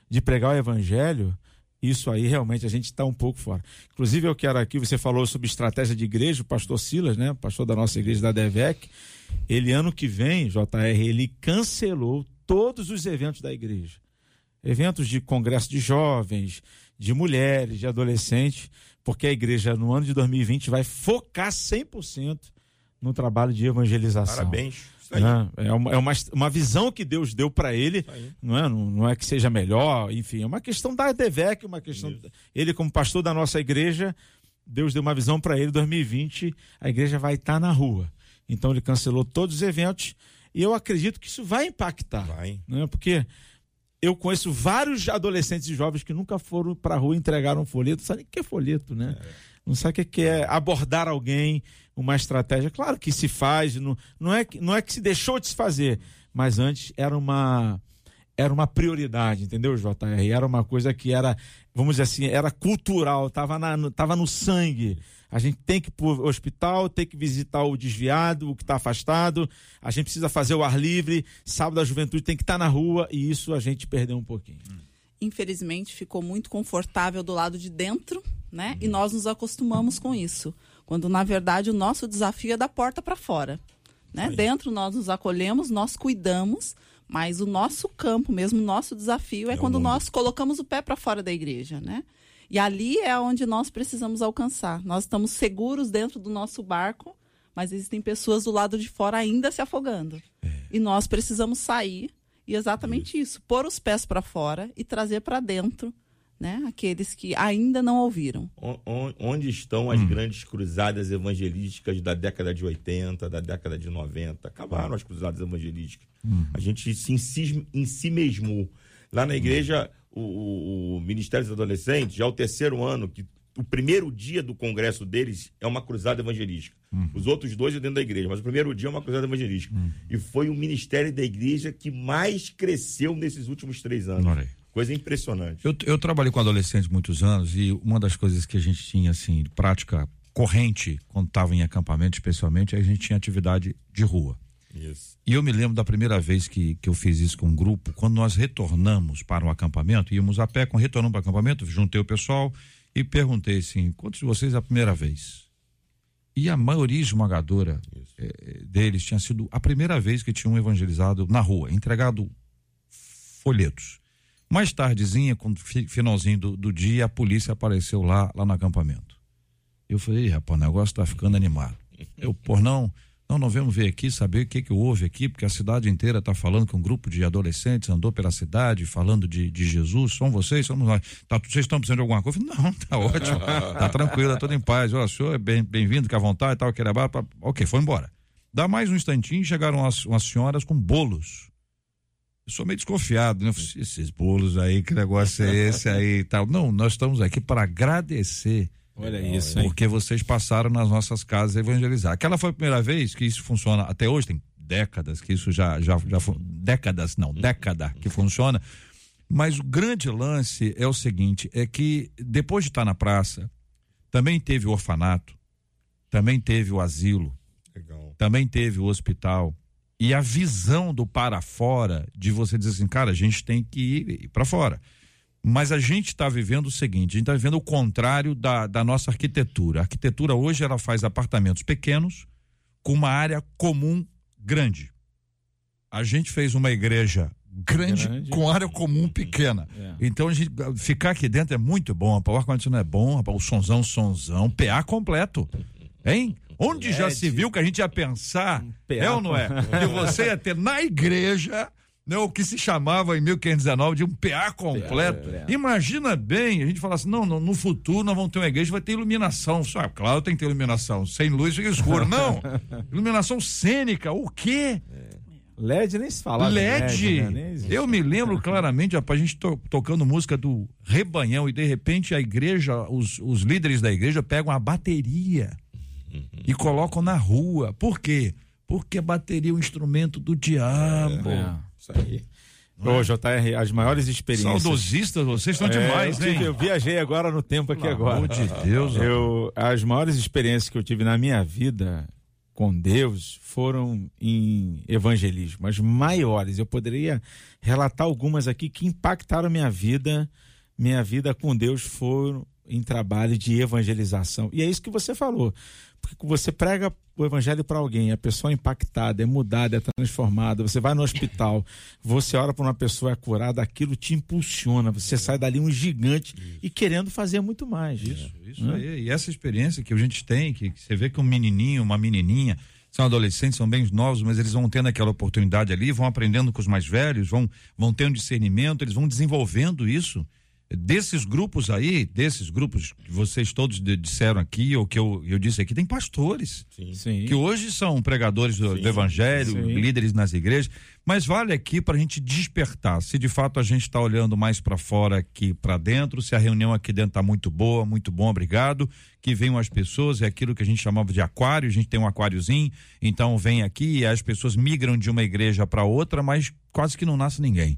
de pregar o evangelho, isso aí realmente a gente está um pouco fora. Inclusive, eu quero aqui, você falou sobre estratégia de igreja, o pastor Silas, né? Pastor da nossa igreja da DEVEC. Ele, ano que vem, JR, ele cancelou todos os eventos da igreja. Eventos de congresso de jovens, de mulheres, de adolescentes, porque a igreja, no ano de 2020, vai focar 100% no trabalho de evangelização. Parabéns. Né? É, uma, é uma, uma visão que Deus deu para ele, não é, não, não, é que seja melhor, enfim, é uma questão da DEVEC, uma questão. Isso. Ele, como pastor da nossa igreja, Deus deu uma visão para ele, 2020, a igreja vai estar tá na rua. Então ele cancelou todos os eventos e eu acredito que isso vai impactar. Vai. Né? Porque eu conheço vários adolescentes e jovens que nunca foram para a rua entregar um folheto, sabe nem o que é folheto, né? É. Não sabe o que é abordar alguém, uma estratégia. Claro que se faz, não, não, é, não é que se deixou de se fazer, mas antes era uma era uma prioridade, entendeu, JR? Era uma coisa que era, vamos dizer assim, era cultural, estava tava no sangue. A gente tem que ir para o hospital, tem que visitar o desviado, o que está afastado. A gente precisa fazer o ar livre. Sábado a juventude tem que estar tá na rua e isso a gente perdeu um pouquinho. Infelizmente ficou muito confortável do lado de dentro, né? E nós nos acostumamos com isso. Quando na verdade o nosso desafio é da porta para fora. Né? Dentro nós nos acolhemos, nós cuidamos, mas o nosso campo, mesmo o nosso desafio é, é quando nós colocamos o pé para fora da igreja, né? E ali é onde nós precisamos alcançar. Nós estamos seguros dentro do nosso barco, mas existem pessoas do lado de fora ainda se afogando. É. E nós precisamos sair e exatamente isso, isso pôr os pés para fora e trazer para dentro né? Aqueles que ainda não ouviram. Onde estão as hum. grandes cruzadas evangelísticas da década de 80, da década de 90? Acabaram as cruzadas evangelísticas. Hum. A gente se em si, em si mesmo. Lá na igreja, o, o, Ministério dos Adolescentes, já é o terceiro ano que o primeiro dia do congresso deles é uma cruzada evangelística. Uhum. Os outros dois é dentro da igreja, mas o primeiro dia é uma cruzada evangelística. Uhum. E foi o ministério da igreja que mais cresceu nesses últimos três anos. Coisa impressionante. Eu, eu trabalhei com adolescentes muitos anos e uma das coisas que a gente tinha, assim, prática corrente, quando estava em acampamento, especialmente, a gente tinha atividade de rua. Isso. E eu me lembro da primeira vez que, que eu fiz isso com um grupo, quando nós retornamos para o acampamento, íamos a pé, quando retornamos para o acampamento, juntei o pessoal e perguntei assim: quantos de vocês é a primeira vez? E a maioria esmagadora eh, deles tinha sido a primeira vez que tinham evangelizado na rua, entregado folhetos. Mais tardezinha, quando finalzinho do, do dia, a polícia apareceu lá, lá no acampamento. Eu falei, rapaz, o negócio está ficando animado. Eu, por não não, nós vamos ver aqui, saber o que, que houve aqui, porque a cidade inteira está falando que um grupo de adolescentes andou pela cidade falando de, de Jesus. São vocês? Somos nós. Tá, vocês estão precisando de alguma coisa? Não, tá ótimo. tá tranquilo, tá tudo em paz. O senhor é bem-vindo, bem fica à vontade tal, que era Ok, foi embora. Dá mais um instantinho, chegaram umas, umas senhoras com bolos. Eu sou meio desconfiado, né? Esses bolos aí, que negócio é esse aí e tal. Não, nós estamos aqui para agradecer Olha isso, hein? Porque vocês passaram nas nossas casas evangelizar. Aquela foi a primeira vez que isso funciona até hoje, tem décadas que isso já já, já décadas não, década que funciona. Mas o grande lance é o seguinte, é que depois de estar na praça, também teve o orfanato, também teve o asilo, Legal. também teve o hospital. E a visão do para fora, de você dizer assim, cara, a gente tem que ir para fora. Mas a gente está vivendo o seguinte, a gente está vivendo o contrário da, da nossa arquitetura. A arquitetura hoje ela faz apartamentos pequenos com uma área comum grande. A gente fez uma igreja grande, grande. com área comum pequena. É. Então a gente ficar aqui dentro é muito bom. O ar-condicionado é bom, o sonzão, sonzão, PA completo. Hein? Onde LED. já se viu que a gente ia pensar, um é ou não é? Que você ia ter na igreja né, o que se chamava em 1519 de um PA completo. É, é. Imagina bem, a gente fala assim: não, no, no, futuro nós vamos ter uma igreja vai ter iluminação. Só, claro, tem que ter iluminação. Sem luz fica escuro. Não! iluminação cênica, o quê? É. LED nem se fala. LED. LED né? Eu me lembro claramente, rapaz, a gente to, tocando música do Rebanhão e de repente a igreja, os, os líderes da igreja pegam a bateria uhum. e colocam na rua. Por quê? Porque a bateria é um instrumento do diabo. É. Isso aí. Ô, JR, as maiores experiências. Saudosistas, vocês estão é, demais, hein? Eu, eu viajei agora no tempo aqui Pelo agora. Amor de Deus. Eu, as maiores experiências que eu tive na minha vida com Deus foram em evangelismo, as maiores. Eu poderia relatar algumas aqui que impactaram minha vida. Minha vida com Deus foram em trabalho de evangelização. E é isso que você falou. Porque você prega o evangelho para alguém, a pessoa é impactada, é mudada, é transformada, você vai no hospital, você ora para uma pessoa é curada, aquilo te impulsiona, você sai dali um gigante isso. e querendo fazer muito mais. Isso, isso né? aí. E essa experiência que a gente tem, que você vê que um menininho, uma menininha, são adolescentes, são bem novos, mas eles vão tendo aquela oportunidade ali, vão aprendendo com os mais velhos, vão, vão tendo discernimento, eles vão desenvolvendo isso desses grupos aí, desses grupos que vocês todos disseram aqui, ou que eu, eu disse aqui, tem pastores. Sim. Sim. Que hoje são pregadores do, do evangelho, sim. líderes nas igrejas. Mas vale aqui para a gente despertar. Se de fato a gente está olhando mais para fora que para dentro, se a reunião aqui dentro está muito boa, muito bom, obrigado. Que venham as pessoas, é aquilo que a gente chamava de aquário, a gente tem um aquáriozinho, então vem aqui e as pessoas migram de uma igreja para outra, mas quase que não nasce ninguém.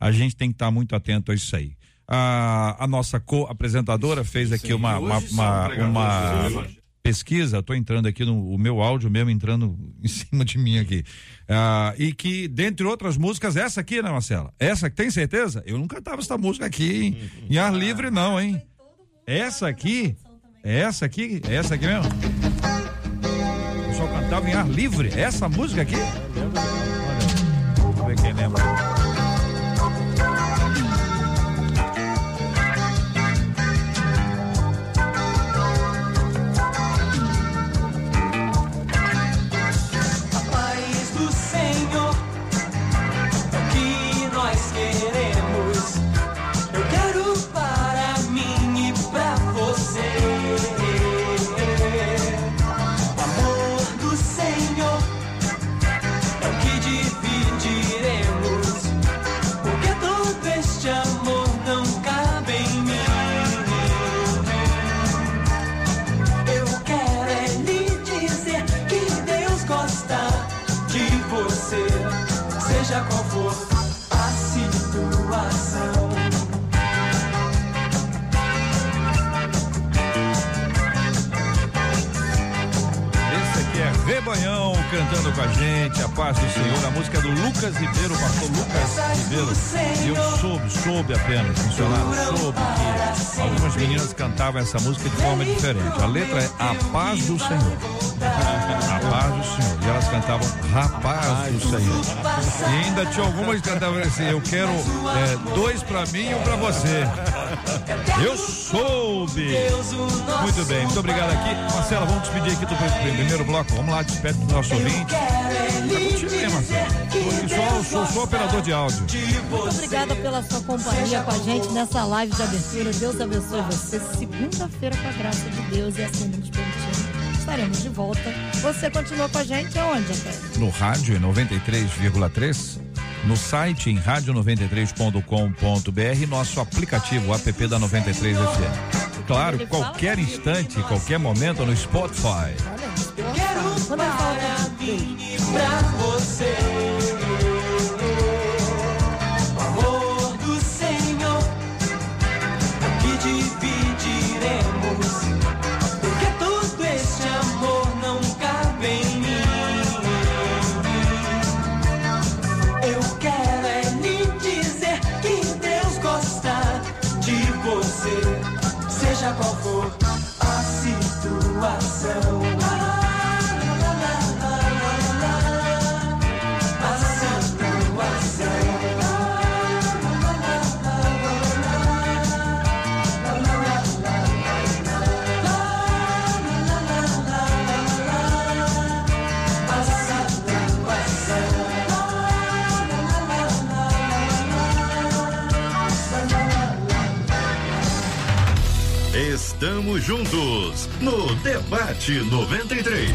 A gente tem que estar muito atento a isso aí. A, a nossa co-apresentadora fez aqui uma, uma, uma, uma pesquisa, estou entrando aqui no o meu áudio mesmo entrando em cima de mim aqui. Ah, e que, dentre outras músicas, essa aqui, né, Marcela? Essa que tem certeza? Eu não cantava essa música aqui em, em ar livre, não, hein? Essa aqui, essa aqui, essa aqui mesmo? Eu só cantava em ar livre. Essa música aqui? Olha, vamos ver quem lembra. Cantando com a gente, a paz do Senhor. A música do Lucas Ribeiro, pastor Lucas Ribeiro. Eu soube, soube apenas, funcionário, soube que algumas meninas cantavam essa música de forma diferente. A letra é A Paz do Senhor. A paz do Senhor. E elas cantavam Rapaz do Senhor. E ainda tinha algumas que cantavam assim: Eu quero é, dois pra mim e um pra você. Eu soube. Muito bem, muito obrigado aqui. Marcela, vamos despedir aqui do pr- primeiro bloco. Vamos lá, despede do nosso ouvinte. É contigo. Eu sou, sou, sou operador de áudio. Muito obrigada pela sua companhia com a gente nessa live de abertura. Deus abençoe você. Segunda-feira, com a graça de Deus e assim nos permitindo, estaremos de volta. Você continua com a gente aonde, Antônio? No rádio em 93,3. No site em rádio93.com.br, nosso aplicativo app da 93 FM. Claro, Ele fala qualquer da instante, qualquer momento no Spotify. Olha, Quero eu para e pra você. Juntos no Debate 93.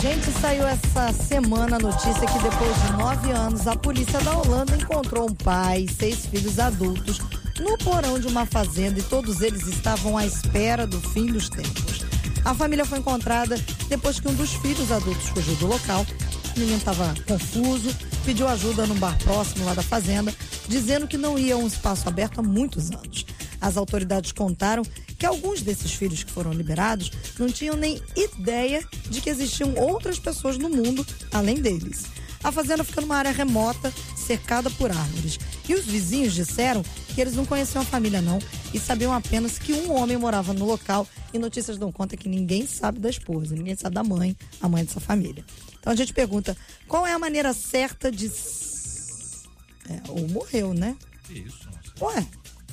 Gente, saiu essa semana a notícia que depois de nove anos, a polícia da Holanda encontrou um pai e seis filhos adultos no porão de uma fazenda e todos eles estavam à espera do fim dos tempos. A família foi encontrada depois que um dos filhos adultos fugiu do local. O menino estava confuso, pediu ajuda num bar próximo lá da fazenda, dizendo que não ia a um espaço aberto há muitos anos. As autoridades contaram que alguns desses filhos que foram liberados não tinham nem ideia de que existiam outras pessoas no mundo além deles. A fazenda fica numa área remota, cercada por árvores. E os vizinhos disseram que eles não conheciam a família, não, e sabiam apenas que um homem morava no local. E notícias dão conta que ninguém sabe da esposa, ninguém sabe da mãe, a mãe dessa família. Então a gente pergunta: qual é a maneira certa de. É, ou morreu, né? Isso. Ué,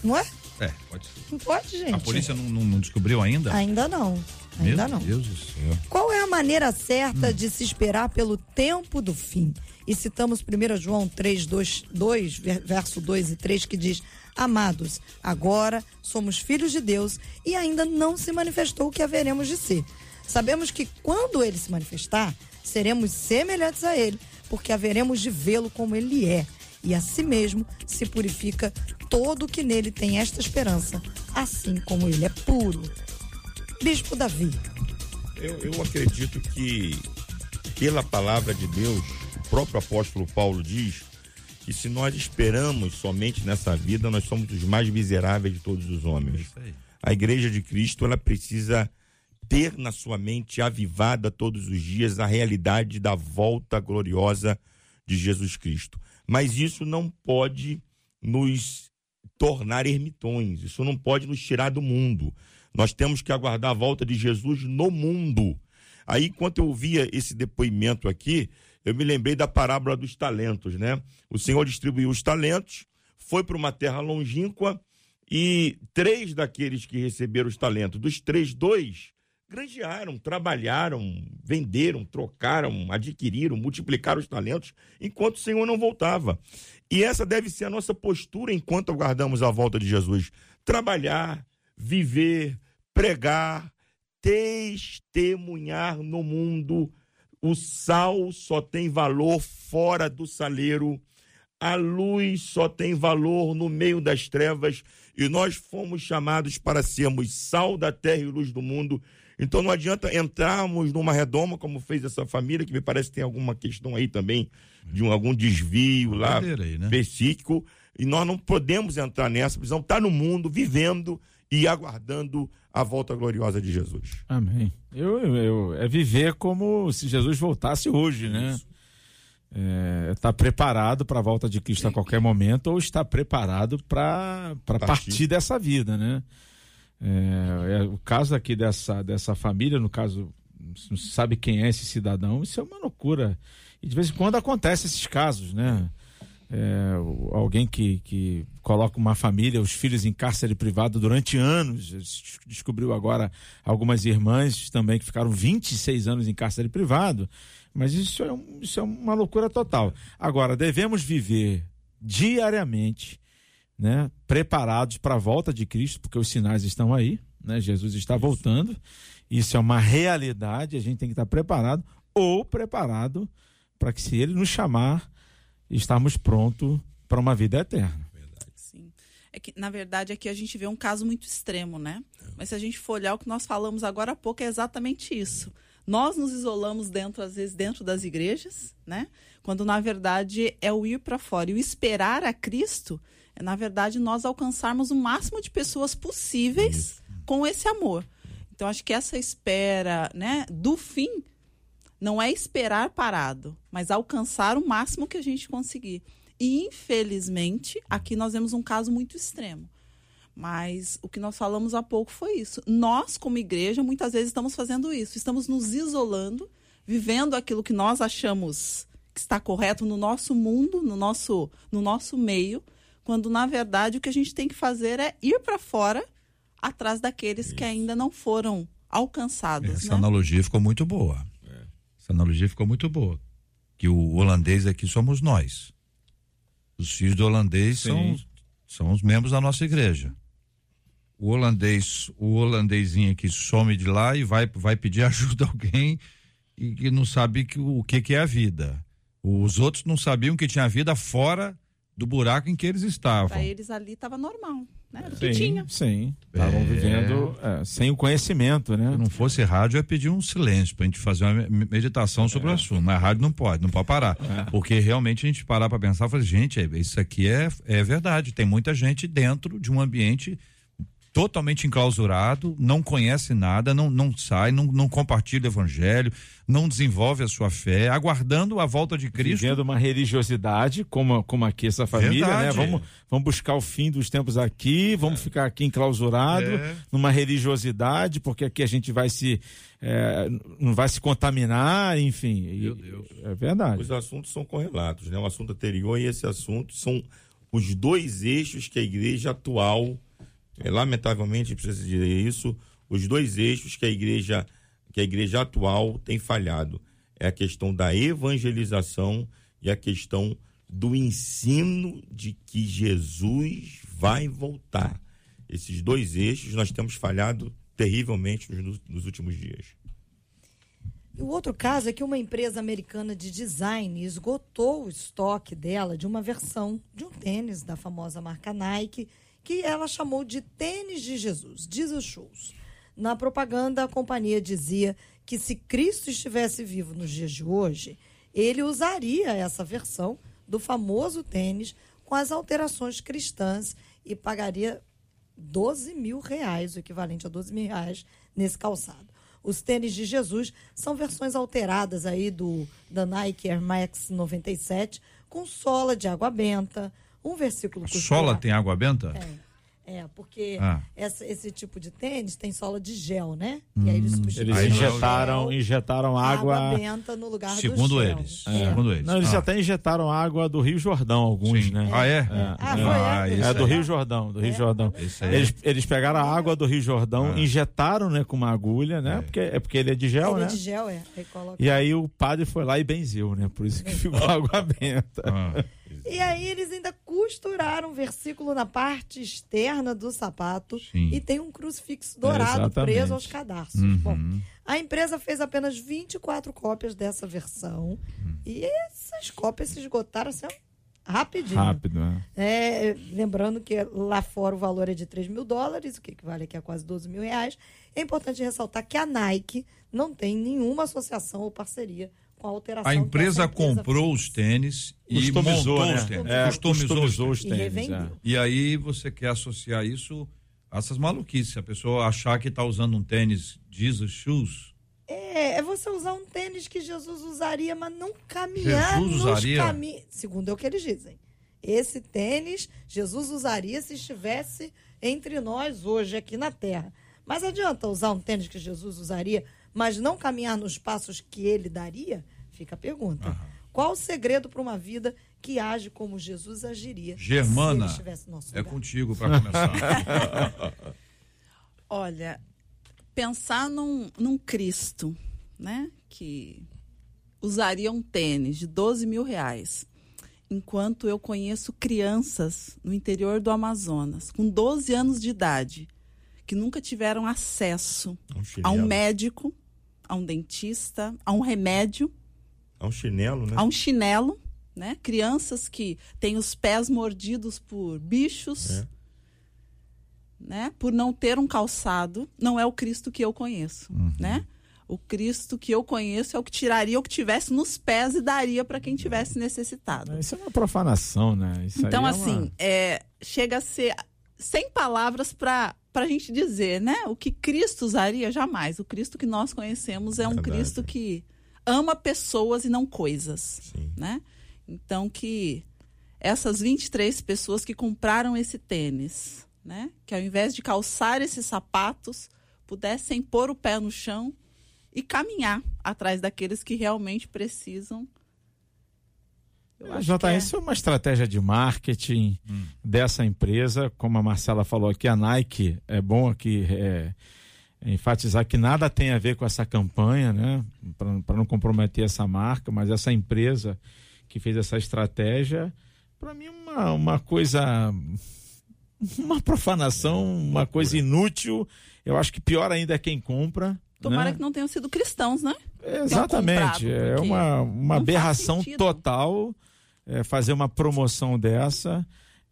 não é? É, pode ser. Não pode, gente. A polícia não, não- não descobriu ainda? Ainda não. Ainda Meu não. Deus do céu. Qual é a maneira certa Hum. de se esperar pelo tempo do fim? E citamos 1 João 3, 2, 2, ver- verso 2 e 3, que diz: Amados, agora somos filhos de Deus e ainda não se manifestou o que haveremos de ser. Sabemos que quando ele se manifestar, seremos semelhantes a ele, porque haveremos de vê-lo como ele é. E a si mesmo se purifica todo o que nele tem esta esperança, assim como ele é puro. Bispo Davi. Eu, eu acredito que, pela palavra de Deus, o próprio apóstolo Paulo diz que se nós esperamos somente nessa vida, nós somos os mais miseráveis de todos os homens. A igreja de Cristo, ela precisa ter na sua mente avivada todos os dias a realidade da volta gloriosa de Jesus Cristo. Mas isso não pode nos tornar ermitões, isso não pode nos tirar do mundo. Nós temos que aguardar a volta de Jesus no mundo. Aí, enquanto eu ouvia esse depoimento aqui, eu me lembrei da parábola dos talentos, né? O Senhor distribuiu os talentos, foi para uma terra longínqua e três daqueles que receberam os talentos, dos três, dois granjearam, trabalharam, venderam, trocaram, adquiriram, multiplicaram os talentos, enquanto o Senhor não voltava. E essa deve ser a nossa postura enquanto aguardamos a volta de Jesus. Trabalhar, viver, pregar, testemunhar no mundo. O sal só tem valor fora do saleiro. A luz só tem valor no meio das trevas e nós fomos chamados para sermos sal da terra e luz do mundo. Então não adianta entrarmos numa redoma como fez essa família, que me parece que tem alguma questão aí também de um, algum desvio lá aí, né? psíquico, e nós não podemos entrar nessa, precisamos estar no mundo, vivendo e aguardando a volta gloriosa de Jesus. Amém. Eu, eu, é viver como se Jesus voltasse hoje, né? É, tá preparado para a volta de Cristo a qualquer momento ou está preparado para Partir. partir dessa vida, né? É, é, o caso aqui dessa, dessa família, no caso, não sabe quem é esse cidadão, isso é uma loucura. E de vez em quando acontece esses casos, né? É, alguém que, que coloca uma família, os filhos em cárcere privado durante anos. Des- Descobriu agora algumas irmãs também que ficaram 26 anos em cárcere privado. Mas isso é, um- isso é uma loucura total. Agora, devemos viver diariamente, né, preparados para a volta de Cristo, porque os sinais estão aí, né? Jesus está voltando. Isso é uma realidade, a gente tem que estar preparado ou preparado para que se ele nos chamar, estarmos prontos para uma vida eterna. Sim. É que, na verdade, aqui a gente vê um caso muito extremo, né? Mas se a gente for olhar o que nós falamos agora há pouco, é exatamente isso. Nós nos isolamos dentro, às vezes, dentro das igrejas, né? Quando, na verdade, é o ir para fora. E o esperar a Cristo é, na verdade, nós alcançarmos o máximo de pessoas possíveis com esse amor. Então, acho que essa espera, né, do fim, não é esperar parado, mas alcançar o máximo que a gente conseguir. E, infelizmente, aqui nós vemos um caso muito extremo. Mas o que nós falamos há pouco foi isso. Nós, como igreja, muitas vezes estamos fazendo isso. Estamos nos isolando, vivendo aquilo que nós achamos que está correto no nosso mundo, no nosso, no nosso meio, quando, na verdade, o que a gente tem que fazer é ir para fora atrás daqueles que ainda não foram alcançados. Essa né? analogia ficou muito boa. Essa analogia ficou muito boa. Que o holandês aqui somos nós. Os filhos do holandês são, Sim. são os membros da nossa igreja. O holandês, o holandesinho que some de lá e vai, vai pedir ajuda a alguém e que não sabe que, o que, que é a vida. Os outros não sabiam que tinha vida fora do buraco em que eles estavam. Para eles ali estava normal, né? Era o que Sim, tinha. sim. Estavam É. vivendo é, sem o conhecimento, né? Se não fosse rádio, eu ia pedir um silêncio pra gente fazer uma me- meditação sobre o assunto. Mas a rádio não pode, não pode parar. Porque realmente a gente parar pra pensar e falar, gente, é- isso aqui é, é verdade. Tem muita gente dentro de um ambiente totalmente enclausurado, não conhece nada, não, não sai, não, não compartilha o evangelho, não desenvolve a sua fé, aguardando a volta de Cristo. Vivendo uma religiosidade, como, como aqui essa família, né? Verdade. Vamos, vamos buscar o fim dos tempos aqui, vamos ficar aqui enclausurado, É. numa religiosidade, porque aqui a gente vai se. é, não vai se contaminar, enfim. Meu Deus. É verdade. Os assuntos são correlatos, né? O assunto anterior e esse assunto são os dois eixos que a igreja atual É, lamentavelmente, precisa dizer isso, os dois eixos que a igreja, que a igreja atual tem falhado. É a questão da evangelização e a questão do ensino de que Jesus vai voltar. Esses dois eixos nós temos falhado terrivelmente nos, nos últimos dias. O outro caso é que uma empresa americana de design esgotou o estoque dela de uma versão de um tênis da famosa marca Nike, que ela chamou de tênis de Jesus, Jesus Shoes. Na propaganda, a companhia dizia que se Cristo estivesse vivo nos dias de hoje, ele usaria essa versão do famoso tênis com as alterações cristãs e pagaria 12 mil reais, o equivalente a 12 mil reais, nesse calçado. Os tênis de Jesus são versões alteradas aí do da Nike Air Max 97, com sola de água benta, um versículo Sola tem água benta? É. É, porque Ah. essa- esse tipo de tênis tem sola de gel, né? E aí eles substituíram Eles o injetaram, gel, injetaram água. benta no lugar Segundo do gel. eles. É. Segundo eles. Não, eles Ah. até injetaram água do Rio Jordão, alguns, Sim. né? Ah, é? Ah, foi, é? isso É do. Rio Jordão, do Rio É, Jordão. Eles, eles pegaram a água do Rio Jordão, Ah. injetaram, né, com uma agulha, né? Porque, é porque ele é de gel, Ele é né? de gel, é. Aí coloca- E aí o padre foi lá e benzeu, né? Por isso que ficou água benta. E aí eles ainda costuraram um versículo na parte externa do sapato Sim. e tem um crucifixo dourado exatamente. preso aos cadarços. Uhum. Bom, a empresa fez apenas 24 cópias dessa versão e essas cópias se esgotaram assim, rapidinho. Rápido, né? É, lembrando que lá fora o valor é de 3 mil dólares, o que equivale aqui a quase 12 mil reais. É importante ressaltar que a Nike não tem nenhuma associação ou parceria a alteração. A empresa comprou fez. os tênis e Customizou, montou né? os tênis. É, customizou, customizou os E tênis. revendeu. é. E aí você quer associar isso a essas maluquices. Se a pessoa achar que está usando um tênis Jesus Shoes, É, é você usar um tênis que Jesus usaria, mas não caminhar Jesus nos usaria? caminhos. Segundo é o que eles dizem. Esse tênis Jesus usaria se estivesse entre nós hoje aqui na Terra. Mas adianta usar um tênis que Jesus usaria, mas não caminhar nos passos que ele daria? Fica a pergunta. Qual o segredo para uma vida que age como Jesus agiria Germana, se ele estivesse no nosso é lugar? contigo para começar. Olha, pensar num, num Cristo, né? Que usaria um tênis de 12 mil reais. Enquanto eu conheço crianças no interior do Amazonas, com 12 anos de idade, que nunca tiveram acesso É um a um médico, a um dentista, a um remédio, É um chinelo, né? a um chinelo, né? Crianças que têm os pés mordidos por bichos, É. né? Por não ter um calçado, não é o Cristo que eu conheço, né? O Cristo que eu conheço é o que tiraria o que tivesse nos pés e daria para quem tivesse necessitado. Isso é uma profanação, né? Isso aí Então, é uma- assim, é, chega a ser sem palavras para a gente dizer, né? O que Cristo usaria, jamais. O Cristo que nós conhecemos é um Verdade. Cristo que ama pessoas e não coisas, Sim. né? Então, que essas 23 pessoas que compraram esse tênis, né? Que ao invés de calçar esses sapatos, pudessem pôr o pé no chão e caminhar atrás daqueles que realmente precisam. Eu acho que JR, é- isso é uma estratégia de marketing Hum. dessa empresa. Como a Marcela falou aqui, a Nike, é bom aqui é, enfatizar que nada tem a ver com essa campanha, né? Para não comprometer essa marca, mas essa empresa que fez essa estratégia, para mim, uma, uma coisa. Uma profanação, uma coisa inútil. Eu acho que pior ainda é quem compra. Tomara né? que não tenham sido cristãos, né? Exatamente. comprado, É uma, uma aberração total é, fazer uma promoção dessa.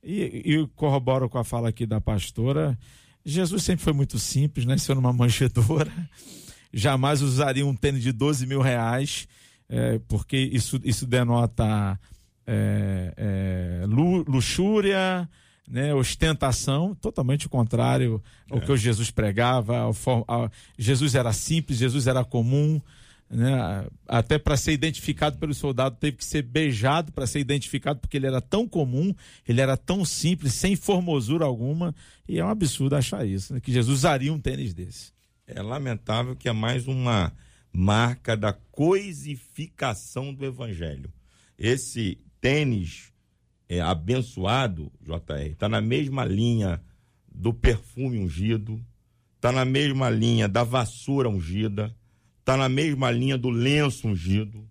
E, e corroboro com a fala aqui da pastora. Jesus sempre foi muito simples, nasceu numa manjedoura. Jamais usaria um tênis de 12 mil reais, é, porque isso, isso denota é, é, lu- luxúria, né, ostentação, totalmente o contrário ao que o Jesus pregava. ao ao- Jesus era simples, Jesus era comum. Né? Até para ser identificado pelo soldado, teve que ser beijado para ser identificado, porque ele era tão comum, ele era tão simples, sem formosura alguma. E é um absurdo achar isso, né? que Jesus usaria um tênis desse. É lamentável que é mais uma marca da coisificação do evangelho. Esse tênis é, abençoado, JR, está na mesma linha do perfume ungido, está na mesma linha da vassoura ungida, está na mesma linha do lenço ungido,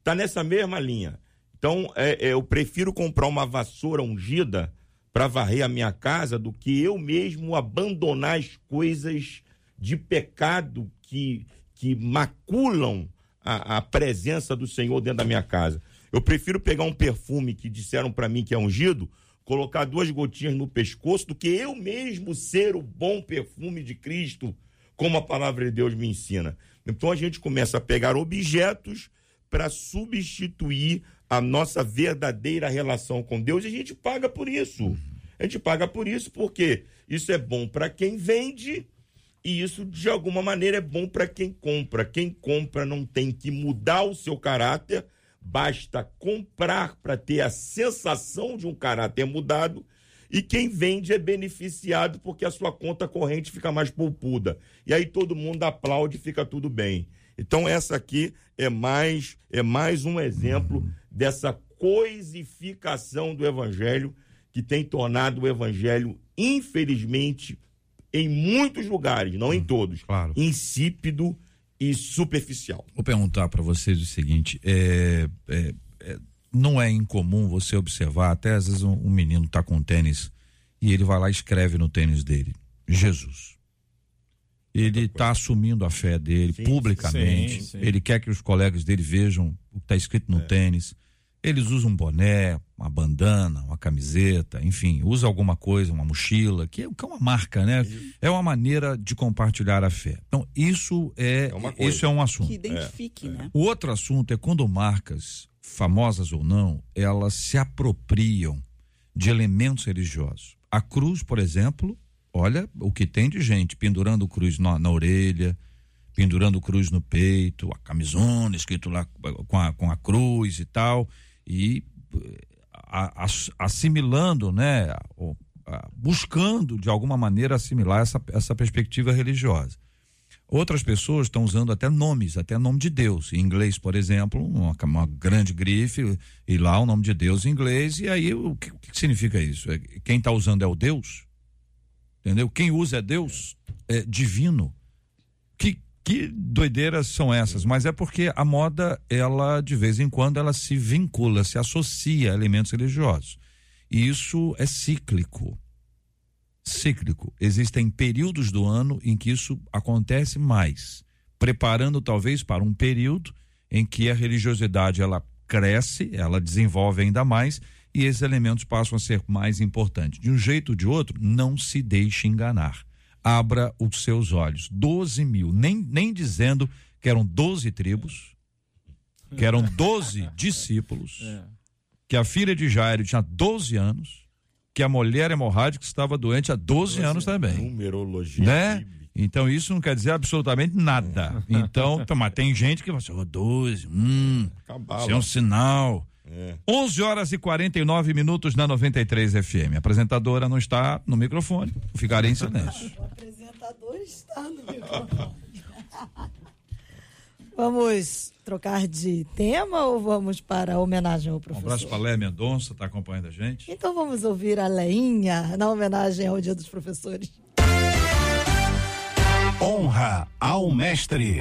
está nessa mesma linha. Então, é, é, eu prefiro comprar uma vassoura ungida para varrer a minha casa do que eu mesmo abandonar as coisas de pecado que, que maculam a, a presença do Senhor dentro da minha casa. Eu prefiro pegar um perfume que disseram para mim que é ungido, colocar duas gotinhas no pescoço, do que eu mesmo ser o bom perfume de Cristo, como a palavra de Deus me ensina. Então a gente começa a pegar objetos para substituir a nossa verdadeira relação com Deus e a gente paga por isso. A gente paga por isso porque isso é bom para quem vende e isso de alguma maneira é bom para quem compra. Quem compra não tem que mudar o seu caráter, basta comprar para ter a sensação de um caráter mudado. E quem vende é beneficiado porque a sua conta corrente fica mais poupuda. E aí todo mundo aplaude e fica tudo bem. Então essa aqui é mais é mais um exemplo dessa coisificação do evangelho que tem tornado o evangelho infelizmente em muitos lugares, não em todos, claro. insípido e superficial. Vou perguntar para vocês o seguinte: é, é, é, não é incomum você observar, até às vezes um, um menino está com tênis e ele vai lá e escreve no tênis dele: Jesus. Ele está assumindo a fé dele Sim, publicamente. sim, sim. Ele quer que os colegas dele vejam o que está escrito no tênis. Eles usam um boné, uma bandana, uma camiseta, enfim, usa alguma coisa, uma mochila, que é, que é uma marca, né? É uma maneira de compartilhar a fé. Então, isso é, É uma coisa. isso é um assunto. Que identifique, né? O outro assunto é quando marcas, famosas ou não, elas se apropriam de elementos religiosos. A cruz, por exemplo, olha o que tem de gente pendurando cruz na, na orelha, pendurando cruz no peito, a camisona escrito lá com a, com a cruz e tal, e eh, a- as- assimilando, né, a- buscando de alguma maneira assimilar essa, essa perspectiva religiosa. Outras pessoas estão usando até nomes, até nome de Deus. Em inglês, por exemplo, uma, uma grande grife, e lá o nome de Deus em inglês, e aí o que, o que significa isso? É, quem está usando é o Deus? Entendeu? Quem usa é Deus? É divino. Que, que doideiras são essas? Mas é porque a moda, ela, de vez em quando, ela se vincula, se associa a elementos religiosos. E isso é cíclico cíclico. Existem períodos do ano em que isso acontece mais, preparando talvez para um período em que a religiosidade ela cresce, ela desenvolve ainda mais e esses elementos passam a ser mais importantes. De um jeito ou de outro, não se deixe enganar. Abra os seus olhos. 12 mil, nem, nem dizendo que eram 12 tribos, que eram 12 discípulos, que a filha de Jairo tinha 12 anos, que a mulher hemorrágica estava doente há 12 anos também. Numerologia. Né? Então isso não quer dizer absolutamente nada. Então, tá, mas tem gente que fala assim, oh, 12, hum, isso é um sinal. É. 11 horas e 49 minutos na 93 FM. A apresentadora não está no microfone, ficarei em silêncio. O apresentador está no microfone. Vamos trocar de tema ou vamos para a homenagem ao Um professor? abraço para Léa Mendonça, está acompanhando a gente. Então vamos ouvir a Leinha na homenagem ao Dia dos Professores. Honra ao mestre.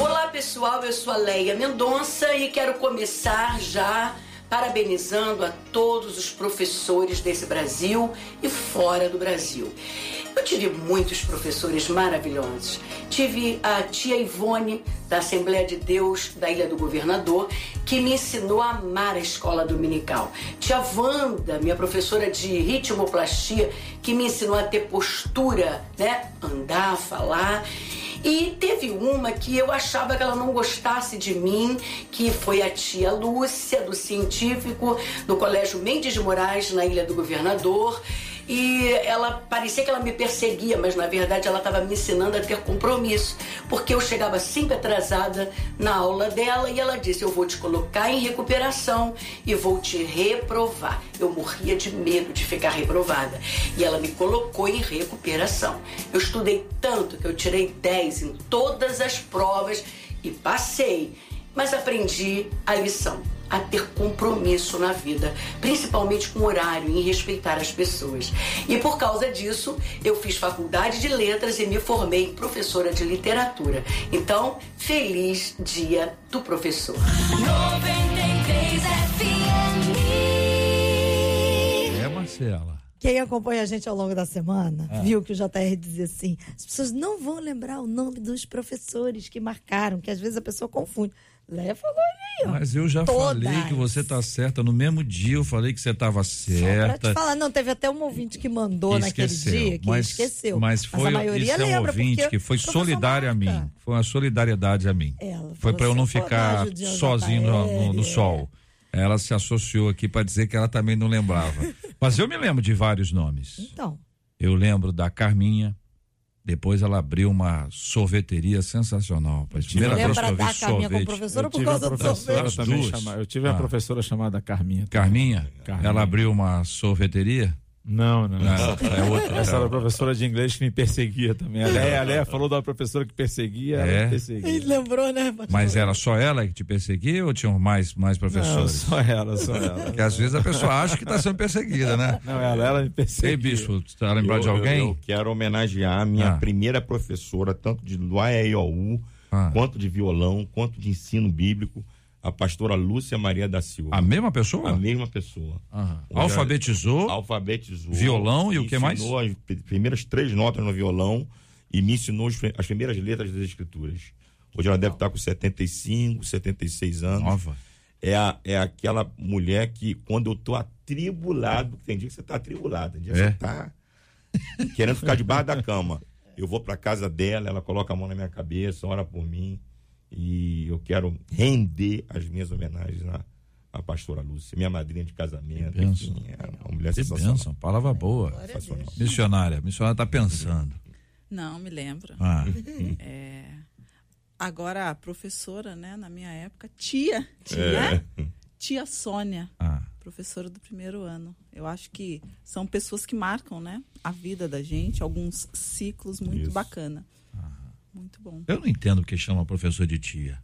Olá pessoal, eu sou a Leia Mendonça e quero começar já parabenizando a todos os professores desse Brasil e fora do Brasil. Eu tive muitos professores maravilhosos. Tive a tia Ivone, da Assembleia de Deus da Ilha do Governador, que me ensinou a amar a escola dominical. Tia Wanda, minha professora de ritmoplastia, que me ensinou a ter postura, né? Andar, falar. E teve uma que eu achava que ela não gostasse de mim, que foi a tia Lúcia, do científico, do Colégio Mendes de Moraes, na Ilha do Governador. E ela parecia que ela me perseguia, mas na verdade ela estava me ensinando a ter compromisso, porque eu chegava sempre atrasada na aula dela e ela disse: Eu vou te colocar em recuperação e vou te reprovar. Eu morria de medo de ficar reprovada e ela me colocou em recuperação. Eu estudei tanto que eu tirei 10 em todas as provas e passei, mas aprendi a lição. A ter compromisso na vida, principalmente com horário, em respeitar as pessoas. E por causa disso, eu fiz faculdade de letras e me formei professora de literatura. Então, feliz dia do professor. 93 FM. É, Marcela. Quem acompanha a gente ao longo da semana Ah. viu que o JR dizia assim: as pessoas não vão lembrar o nome dos professores que marcaram, que às vezes a pessoa confunde. Leva falou aí, ó. Mas eu já Todas. falei que você tá certa. No mesmo dia eu falei que você estava Pra certa. te falar, não, teve até um ouvinte que mandou naquele Esqueceu. dia que mas, esqueceu. Mas foi a maioria isso é um ouvinte que foi solidário a mim. Foi uma solidariedade a mim. Ela Foi para eu não assim, pô, ficar sozinho no, no- no sol. Ela se associou aqui para dizer que ela também não lembrava. Mas eu me lembro de vários nomes. Então, Eu lembro da Carminha. Depois ela abriu uma sorveteria sensacional. A primeira vez que lembra eu vi da Carminha como sorvete. professora Eu por tive causa uma do professora sorvete? chama- Eu tive uma Ah. professora chamada Carminha. Carminha, Carminha. ela abriu uma sorveteria. Não, não. Essa, é outra. essa era a professora de inglês que me perseguia também. A Leia, a Leia falou da professora que perseguia, ela É? me perseguia. Ele lembrou, né? pastor? Mas era só ela que te perseguia ou tinham mais, mais Não, professores? só ela, só ela. Porque às vezes a pessoa acha que está sendo perseguida, né? Não, ela, ela me perseguia. Ei, bispo, você tá lembrado de Eu- eu- alguém? Eu, quero homenagear a minha Ah. primeira professora, tanto de do AEIOU, Ah. quanto de violão, quanto de ensino bíblico, a pastora Lúcia Maria da Silva. A mesma pessoa? A mesma pessoa. Onde Alfabetizou? Alfabetizou. Violão e o que mais? Ensinou as primeiras três notas no violão e me ensinou as pri- as primeiras letras das escrituras. Hoje ela deve estar com 75, 76 anos. Nova. É, a- é aquela mulher que, quando eu tô atribulado, tem dia que você tá atribulado, tem dia que É. você tá querendo ficar debaixo da cama. Eu vou pra casa dela, ela coloca a mão na minha cabeça, ora por mim. E eu quero render as minhas homenagens à, à pastora Lúcia, minha madrinha de casamento. Que bênção. Enfim, é uma mulher Que sensacional. bênção, palavra boa. sensacional. Missionária, missionária tá pensando. Não, me lembro. Ah, É, agora, a professora, né, na minha época, tia, É. né? Tia Sônia, ah. professora do primeiro ano. Eu acho que são pessoas que marcam, né, a vida da gente, alguns ciclos muito Isso. bacana. Muito bom. Eu não entendo porque chama professor de tia.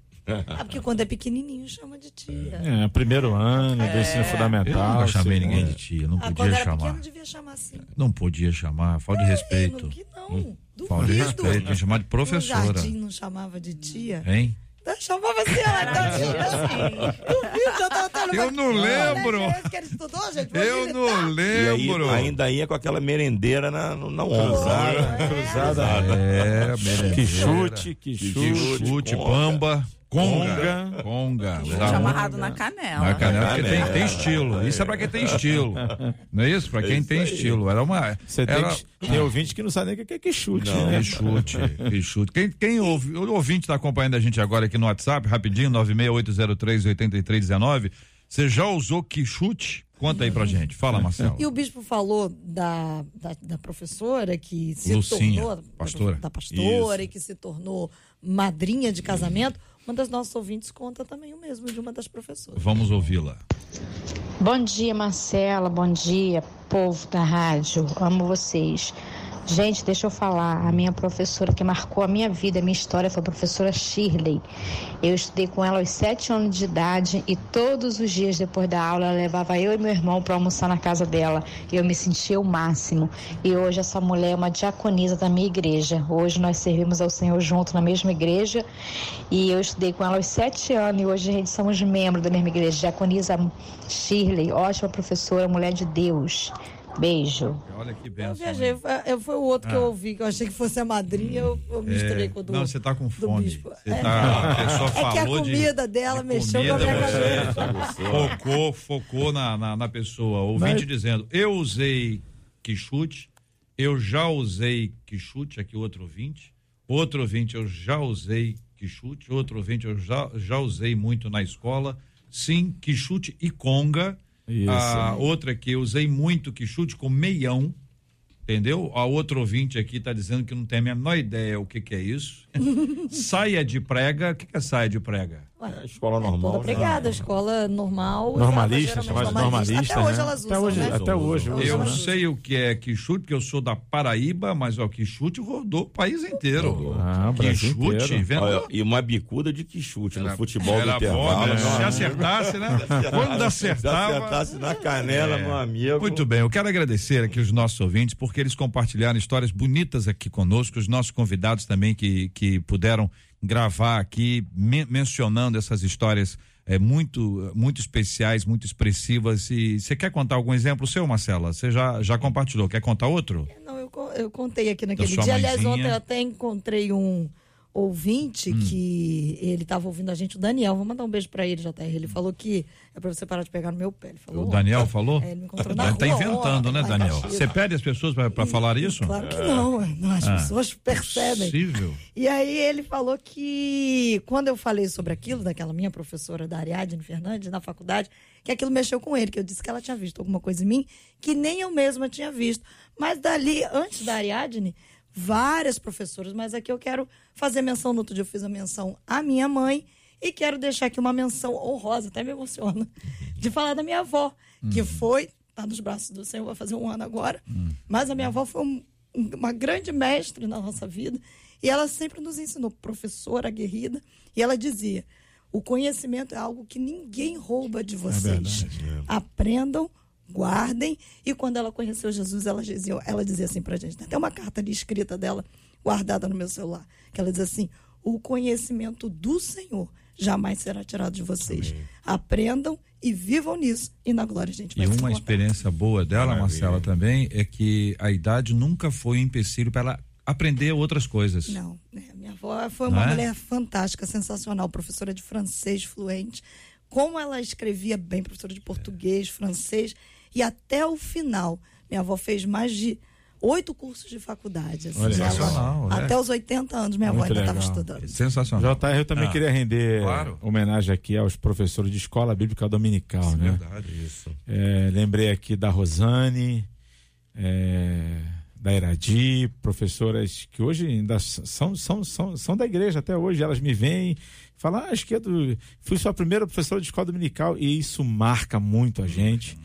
Ah, porque quando é pequenininho chama de tia. É, primeiro ano do ensino Eu fundamental. nunca chamei segundo. ninguém de tia, não Ah, quando podia era chamar. pequeno devia chamar assim. Não podia chamar, falta de Ei, respeito. não, que não. Falta de Duvido. respeito, chamar de No professora. jardim não chamava de tia. Hein? Então, chamava assim, ela então, tia. Duvido, eu tava tendo Eu não lembro. Né, que ele estudou, gente, Eu não E aí, lembro. ainda ia com aquela merendeira na, na onda. Cruzada, cruzada. É, merendeira. Que chute, que Que chute. chute, conga. conga, conga. Amarrado na canela. Na canela, porque tem, tem estilo. Isso é pra quem tem estilo. Não é isso? Pra quem tem estilo. Era uma. Você tem, que- tem ouvinte que não sabe nem o que é que chute, Não. né? Que chute, que chute. Quem, quem ouve, o ouvinte está acompanhando a gente agora aqui no WhatsApp, rapidinho, 968038319. Você já usou que chute? Conta aí pra gente. Fala, Marcelo. E o bispo falou da, da, da professora que se Lucinha, tornou. pastora. Da pastora e que se tornou madrinha de casamento. Uma das nossas ouvintes conta também o mesmo de uma das professoras. Vamos ouvi-la. Bom dia, Marcela. Bom dia, povo da rádio. Amo vocês. Gente, deixa eu falar. A minha professora que marcou a minha vida, a minha história, foi a professora Shirley. Eu estudei com ela aos sete anos de idade e todos os dias depois da aula ela levava eu e meu irmão para almoçar na casa dela. E eu me sentia o máximo. E hoje essa mulher é uma diaconisa da minha igreja. Hoje nós servimos ao Senhor junto na mesma igreja. E eu estudei com ela aos sete anos e hoje a gente somos membros da mesma igreja. Diaconisa Shirley, ótima professora, mulher de Deus. Beijo. Olha que Eu benção. viajei, hein? foi, eu- foi o outro que eu Ah. ouvi, que eu achei que fosse a madrinha, eu, eu misturei É, com o do. não, você tá com fome. bispo. Você É. tá, a pessoa É que a falou de- comida dela de mexeu com a comida, minha você cabeça. Focou, focou na, na, na pessoa. Ouvinte Mas- dizendo, eu usei que chute, eu já usei que chute, aqui outro ouvinte. Outro ouvinte, eu já usei que chute. Outro ouvinte, eu já, já usei muito na escola. Sim, que chute e conga. Isso. A outra que eu usei muito que chute com meião. Entendeu? A outro ouvinte aqui está dizendo que não tem a menor ideia o que, que é isso. saia de prega. O que, que é saia de prega? É, escola normal. Toda né? obrigada, escola normal. Normalista, chamada normalista. Até hoje né? elas usam, até hoje, né? Até hoje. Usam, Eu né? sei o que é quichute, porque eu sou da Paraíba, mas o quichute rodou o país inteiro. Ah, quichute, inteiro. vendo? E uma bicuda de que chute no Era- futebol do era intervalo. bom, né? meu Se acertasse, né? Quando Se acertava. acertasse na canela, É. meu amigo. Muito bem, eu quero agradecer aqui os nossos ouvintes, porque eles compartilharam histórias bonitas aqui conosco, os nossos convidados também que, que puderam gravar aqui, men- mencionando essas histórias é, muito, muito especiais, muito expressivas. E você quer contar algum exemplo seu, Marcela? Você já, já compartilhou, quer contar outro? Não, eu, eu contei aqui naquele dia. Aliás, mãezinha. ontem eu até encontrei um ouvinte Hum. que ele estava ouvindo a gente, o Daniel. Vou mandar um beijo para ele, JR. Ele falou que é para você parar de pegar no meu pé. Ele falou O. Daniel falou? É, ele me encontrou na Ele tá rua inventando, né, Daniel? Caxias. Você pede as pessoas para falar isso? Claro que não, não, as Ah, pessoas percebem. Possível. E aí ele falou que quando eu falei sobre aquilo, daquela minha professora da Ariadne Fernandes na faculdade, que aquilo mexeu com ele, que eu disse que ela tinha visto alguma coisa em mim que nem eu mesma tinha visto. Mas dali, antes da Ariadne, várias professoras, mas aqui eu quero fazer menção, no outro dia eu fiz a menção à minha mãe e quero deixar aqui uma menção honrosa, até me emociona, de falar da minha avó, que foi, tá nos braços do Senhor, vai fazer um ano agora, mas a minha avó foi um- um- uma grande mestre na nossa vida e ela sempre nos ensinou, professora aguerrida, e ela dizia: o conhecimento é algo que ninguém rouba de vocês. Aprendam, guardem. E quando ela conheceu Jesus, ela dizia, ela dizia assim pra gente: tem até uma carta ali escrita dela, guardada no meu celular, que ela diz assim: o conhecimento do Senhor jamais será tirado de vocês. Aprendam e vivam nisso. E na glória a gente vai E uma experiência boa dela, Marcela, também, é que a idade nunca foi um empecilho para ela aprender outras coisas. Não, né? minha avó foi Não uma é? mulher fantástica, sensacional, professora de francês fluente. Como ela escrevia bem, professora de português, francês, e até o final, minha avó fez mais de oito cursos de faculdade. assim, sensacional, é. até os 80 anos, minha avó Muito ainda estava estudando. Sensacional. JR, eu também Ah, queria render claro. homenagem aqui aos professores de escola bíblica dominical, né? Verdade. Isso. É, lembrei aqui da Rosane, é, da Iradi, professoras que hoje ainda são, são, são, são da igreja até hoje. Elas me vêm e falam: ah, acho que é do, fui sua primeira professora de escola dominical. E isso marca muito a gente.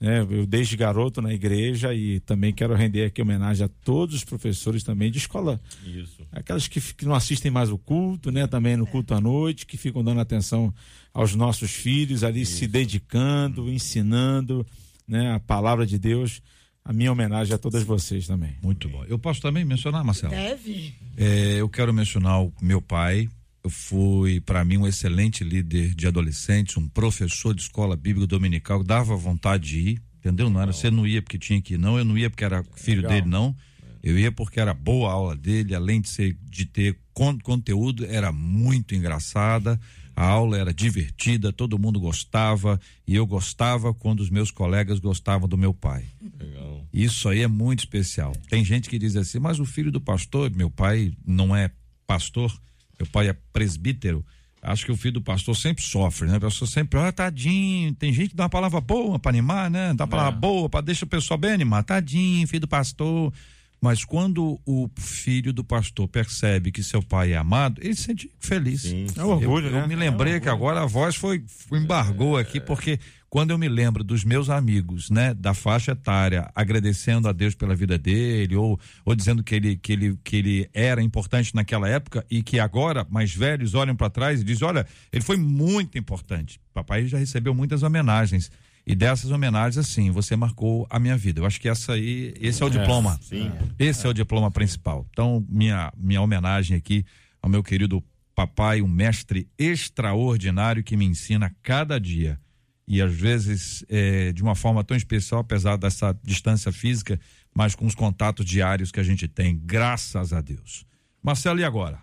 Né? Eu desde garoto na igreja e também quero render aqui homenagem a todos os professores também de escola Isso. aquelas que, que não assistem mais o culto, né? Também no culto à noite, que ficam dando atenção aos nossos filhos ali, se dedicando, ensinando, né? A palavra de Deus. A minha homenagem a todas vocês também. Muito bom. Eu posso também mencionar, Marcelo? Deve. É, eu quero mencionar o meu pai. Eu fui, para mim, um excelente líder de adolescentes, um professor de escola bíblica dominical, dava vontade de ir, entendeu? Não era, você não ia porque tinha que ir, não. Eu não ia porque era filho Legal. dele, não. Eu ia porque era boa a aula dele, além de ser de ter con- conteúdo, era muito engraçada. A aula era divertida, todo mundo gostava e eu gostava quando os meus colegas gostavam do meu pai. Legal. Isso aí é muito especial. Tem gente que diz assim, mas o filho do pastor, meu pai não é pastor, meu pai é presbítero. Acho que o filho do pastor sempre sofre, né? A pessoa sempre, ah, tadinho. Tem gente que dá uma palavra boa para animar, né? Dá uma palavra boa para deixar o pessoal bem animado. Tadinho, filho do pastor. Mas quando o filho do pastor percebe que seu pai é amado, ele se sente feliz. Sim. É um orgulho, eu, né? Eu me lembrei que agora a voz foi, foi embargou aqui, porque quando eu me lembro dos meus amigos, né, da faixa etária, agradecendo a Deus pela vida dele, ou, ou dizendo que ele, que, ele, que ele era importante naquela época e que agora, mais velhos, olham para trás e dizem: olha, ele foi muito importante. Papai já recebeu muitas homenagens. E dessas homenagens, assim, você marcou a minha vida. Eu acho que essa aí, esse é o diploma. Sim. Esse é o diploma principal. Então, minha, minha homenagem aqui ao meu querido papai, um mestre extraordinário que me ensina cada dia. E às vezes eh, de uma forma tão especial, apesar dessa distância física, mas com os contatos diários que a gente tem, graças a Deus. Marcelo, e agora?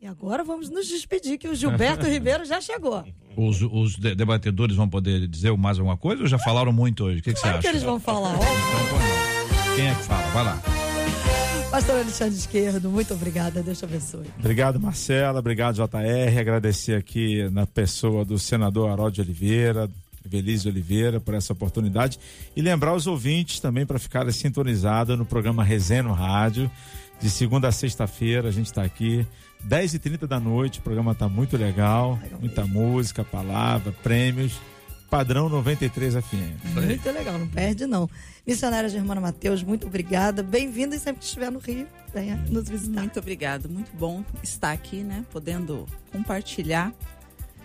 E agora vamos nos despedir, que o Gilberto Ribeiro já chegou. Os, os de- debatedores vão poder dizer mais alguma coisa ou já falaram muito hoje? O que, que você acha? que eles vão falar. Então, põe lá. Quem é que fala? Vai lá. Pastor Alexandre Esquerdo, muito obrigada. Deus te abençoe. Obrigado, Marcela. Obrigado, JR. Agradecer aqui na pessoa do senador Harold Oliveira, Belize Oliveira, por essa oportunidade. E lembrar os ouvintes também para ficarem sintonizados no programa Resenha no Rádio. De segunda a sexta-feira a gente está aqui. 10 e 30 da noite, o programa tá muito legal. Muita música, palavra, prêmios. Padrão 93 FM. Muito legal, não perde não. Missionária Germana Mateus, muito obrigada. Bem-vinda e sempre que estiver no Rio, venha nos visitar. Muito obrigada, muito bom estar aqui, né? Podendo compartilhar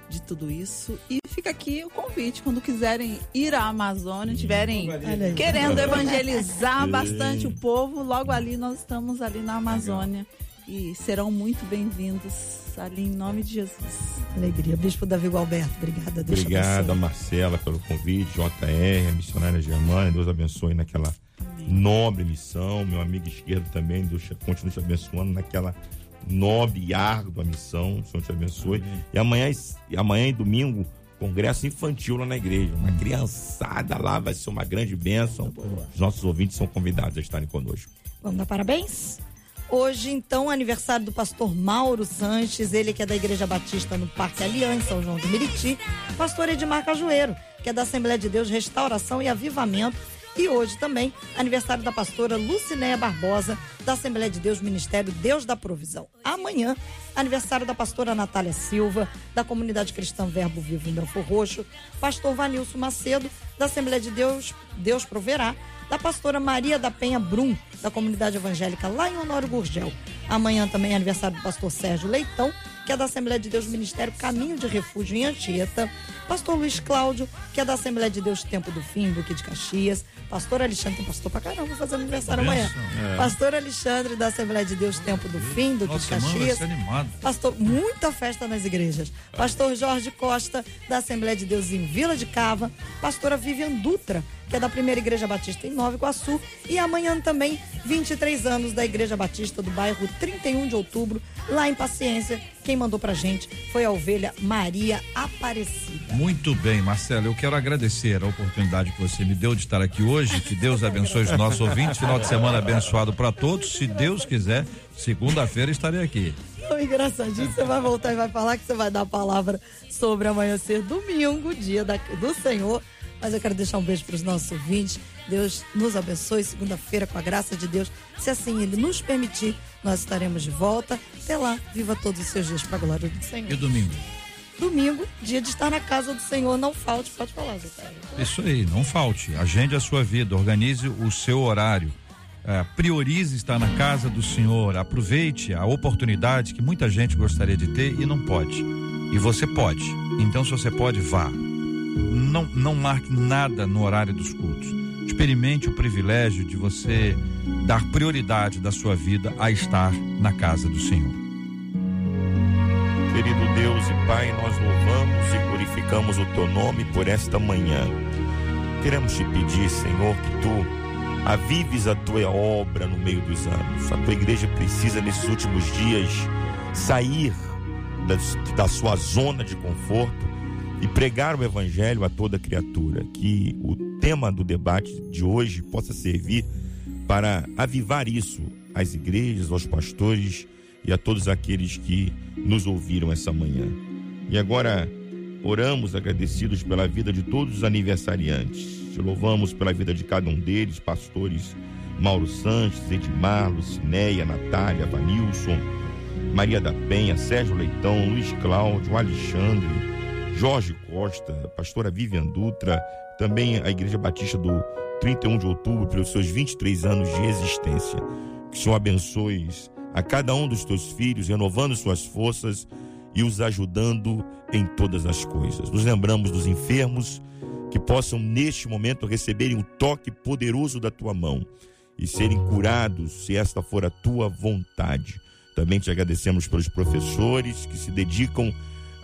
de tudo isso. E fica aqui o convite, quando quiserem ir à Amazônia, estiverem Olha aí. querendo evangelizar bastante o povo, logo ali nós estamos ali na Amazônia. E serão muito bem-vindos ali em nome de Jesus. Alegria. Bispo Davi Gualberto, obrigada. Deus abençoe. Marcela, pelo convite, JR, a missionária Germana, Deus abençoe naquela nobre missão, meu amigo esquerdo também, Deus continue te abençoando naquela nobre e árdua missão, o Senhor te abençoe. E amanhã, e amanhã e domingo, congresso infantil lá na igreja, uma criançada lá, vai ser uma grande bênção. Os nossos ouvintes são convidados a estarem conosco. Vamos dar parabéns? Hoje, então, aniversário do pastor Mauro Sanches, ele que é da Igreja Batista no Parque Aliança, São João do Meriti. Pastor Edmar Cajueiro, que é da Assembleia de Deus Restauração e Avivamento. E hoje também, aniversário da pastora Lucinéia Barbosa, da Assembleia de Deus Ministério Deus da Provisão. Amanhã, aniversário da pastora Natália Silva, da Comunidade Cristã Verbo Vivo em Belfor Roxo. Pastor Vanilson Macedo, da Assembleia de Deus Deus Proverá da pastora Maria da Penha Brum, da comunidade evangélica lá em Honório Gurgel. Amanhã também é aniversário do pastor Sérgio Leitão, que é da Assembleia de Deus Ministério Caminho de Refúgio em Anchieta. Pastor Luiz Cláudio, que é da Assembleia de Deus Tempo do Fim, Duque de Caxias. Pastor Alexandre, tem pastor pra caramba fazendo aniversário amanhã. É. Pastor Alexandre, da Assembleia de Deus Tempo do Fim, Duque de Nossa, vai Caxias. Pastor, muita festa nas igrejas. Pastor Jorge Costa, da Assembleia de Deus em Vila de Cava. Pastora Vivian Dutra, que é da Primeira Igreja Batista em Nova Iguaçu. E amanhã também, 23 anos da Igreja Batista do bairro 31 de outubro, lá em Paciência. Quem mandou pra gente foi a ovelha Maria Aparecida. Muito bem, Marcelo. Eu quero agradecer a oportunidade que você me deu de estar aqui hoje. Que Deus abençoe os nossos ouvintes. Final de semana abençoado para todos. Se Deus quiser, segunda-feira estarei aqui. Ô, engraçadinho, você vai voltar e vai falar que você vai dar a palavra sobre amanhecer domingo, dia da- do Senhor. Mas eu quero deixar um beijo para os nossos ouvintes. Deus nos abençoe segunda-feira com a graça de Deus. Se assim Ele nos permitir, nós estaremos de volta. Até lá, viva todos os seus dias para a glória do Senhor. E domingo? Domingo, dia de estar na casa do Senhor. Não falte, pode falar, Zé Carlos. Isso aí, não falte. Agende a sua vida, organize o seu horário. É, priorize estar na casa do Senhor. Aproveite a oportunidade que muita gente gostaria de ter e não pode. E você pode. Então, se você pode, vá. Não, não marque nada no horário dos cultos. Experimente o privilégio de você dar prioridade da sua vida a estar na casa do Senhor. Querido Deus e Pai, nós louvamos e glorificamos o teu nome por esta manhã. Queremos te pedir, Senhor, que tu avives a tua obra no meio dos anos. A tua igreja precisa, nesses últimos dias, sair das- da sua zona de conforto e pregar o evangelho a toda criatura. Que o tema do debate de hoje possa servir para avivar isso às igrejas, aos pastores e a todos aqueles que nos ouviram essa manhã. E agora oramos agradecidos pela vida de todos os aniversariantes. Te louvamos pela vida de cada um deles, pastores Mauro Sanches, Edmar, Lucinéia, Natália, Vanilson, Maria da Penha, Sérgio Leitão, Luiz Cláudio, Alexandre, Jorge Costa, pastora Vivian Dutra, também a Igreja Batista do 31 de outubro, pelos seus 23 anos de existência. Que o Senhor abençoe a cada um dos teus filhos, renovando suas forças e os ajudando em todas as coisas. Nos lembramos dos enfermos que possam neste momento receberem o toque poderoso da tua mão e serem curados, se esta for a tua vontade. Também te agradecemos pelos professores que se dedicam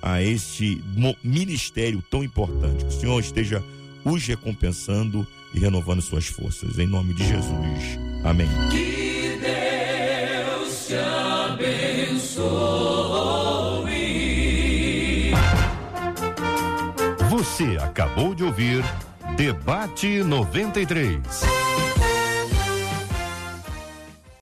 a este ministério tão importante. Que o Senhor esteja os recompensando e renovando suas forças. Em nome de Jesus. Amém. Que Deus te abençoe. Você acabou de ouvir Debate 93.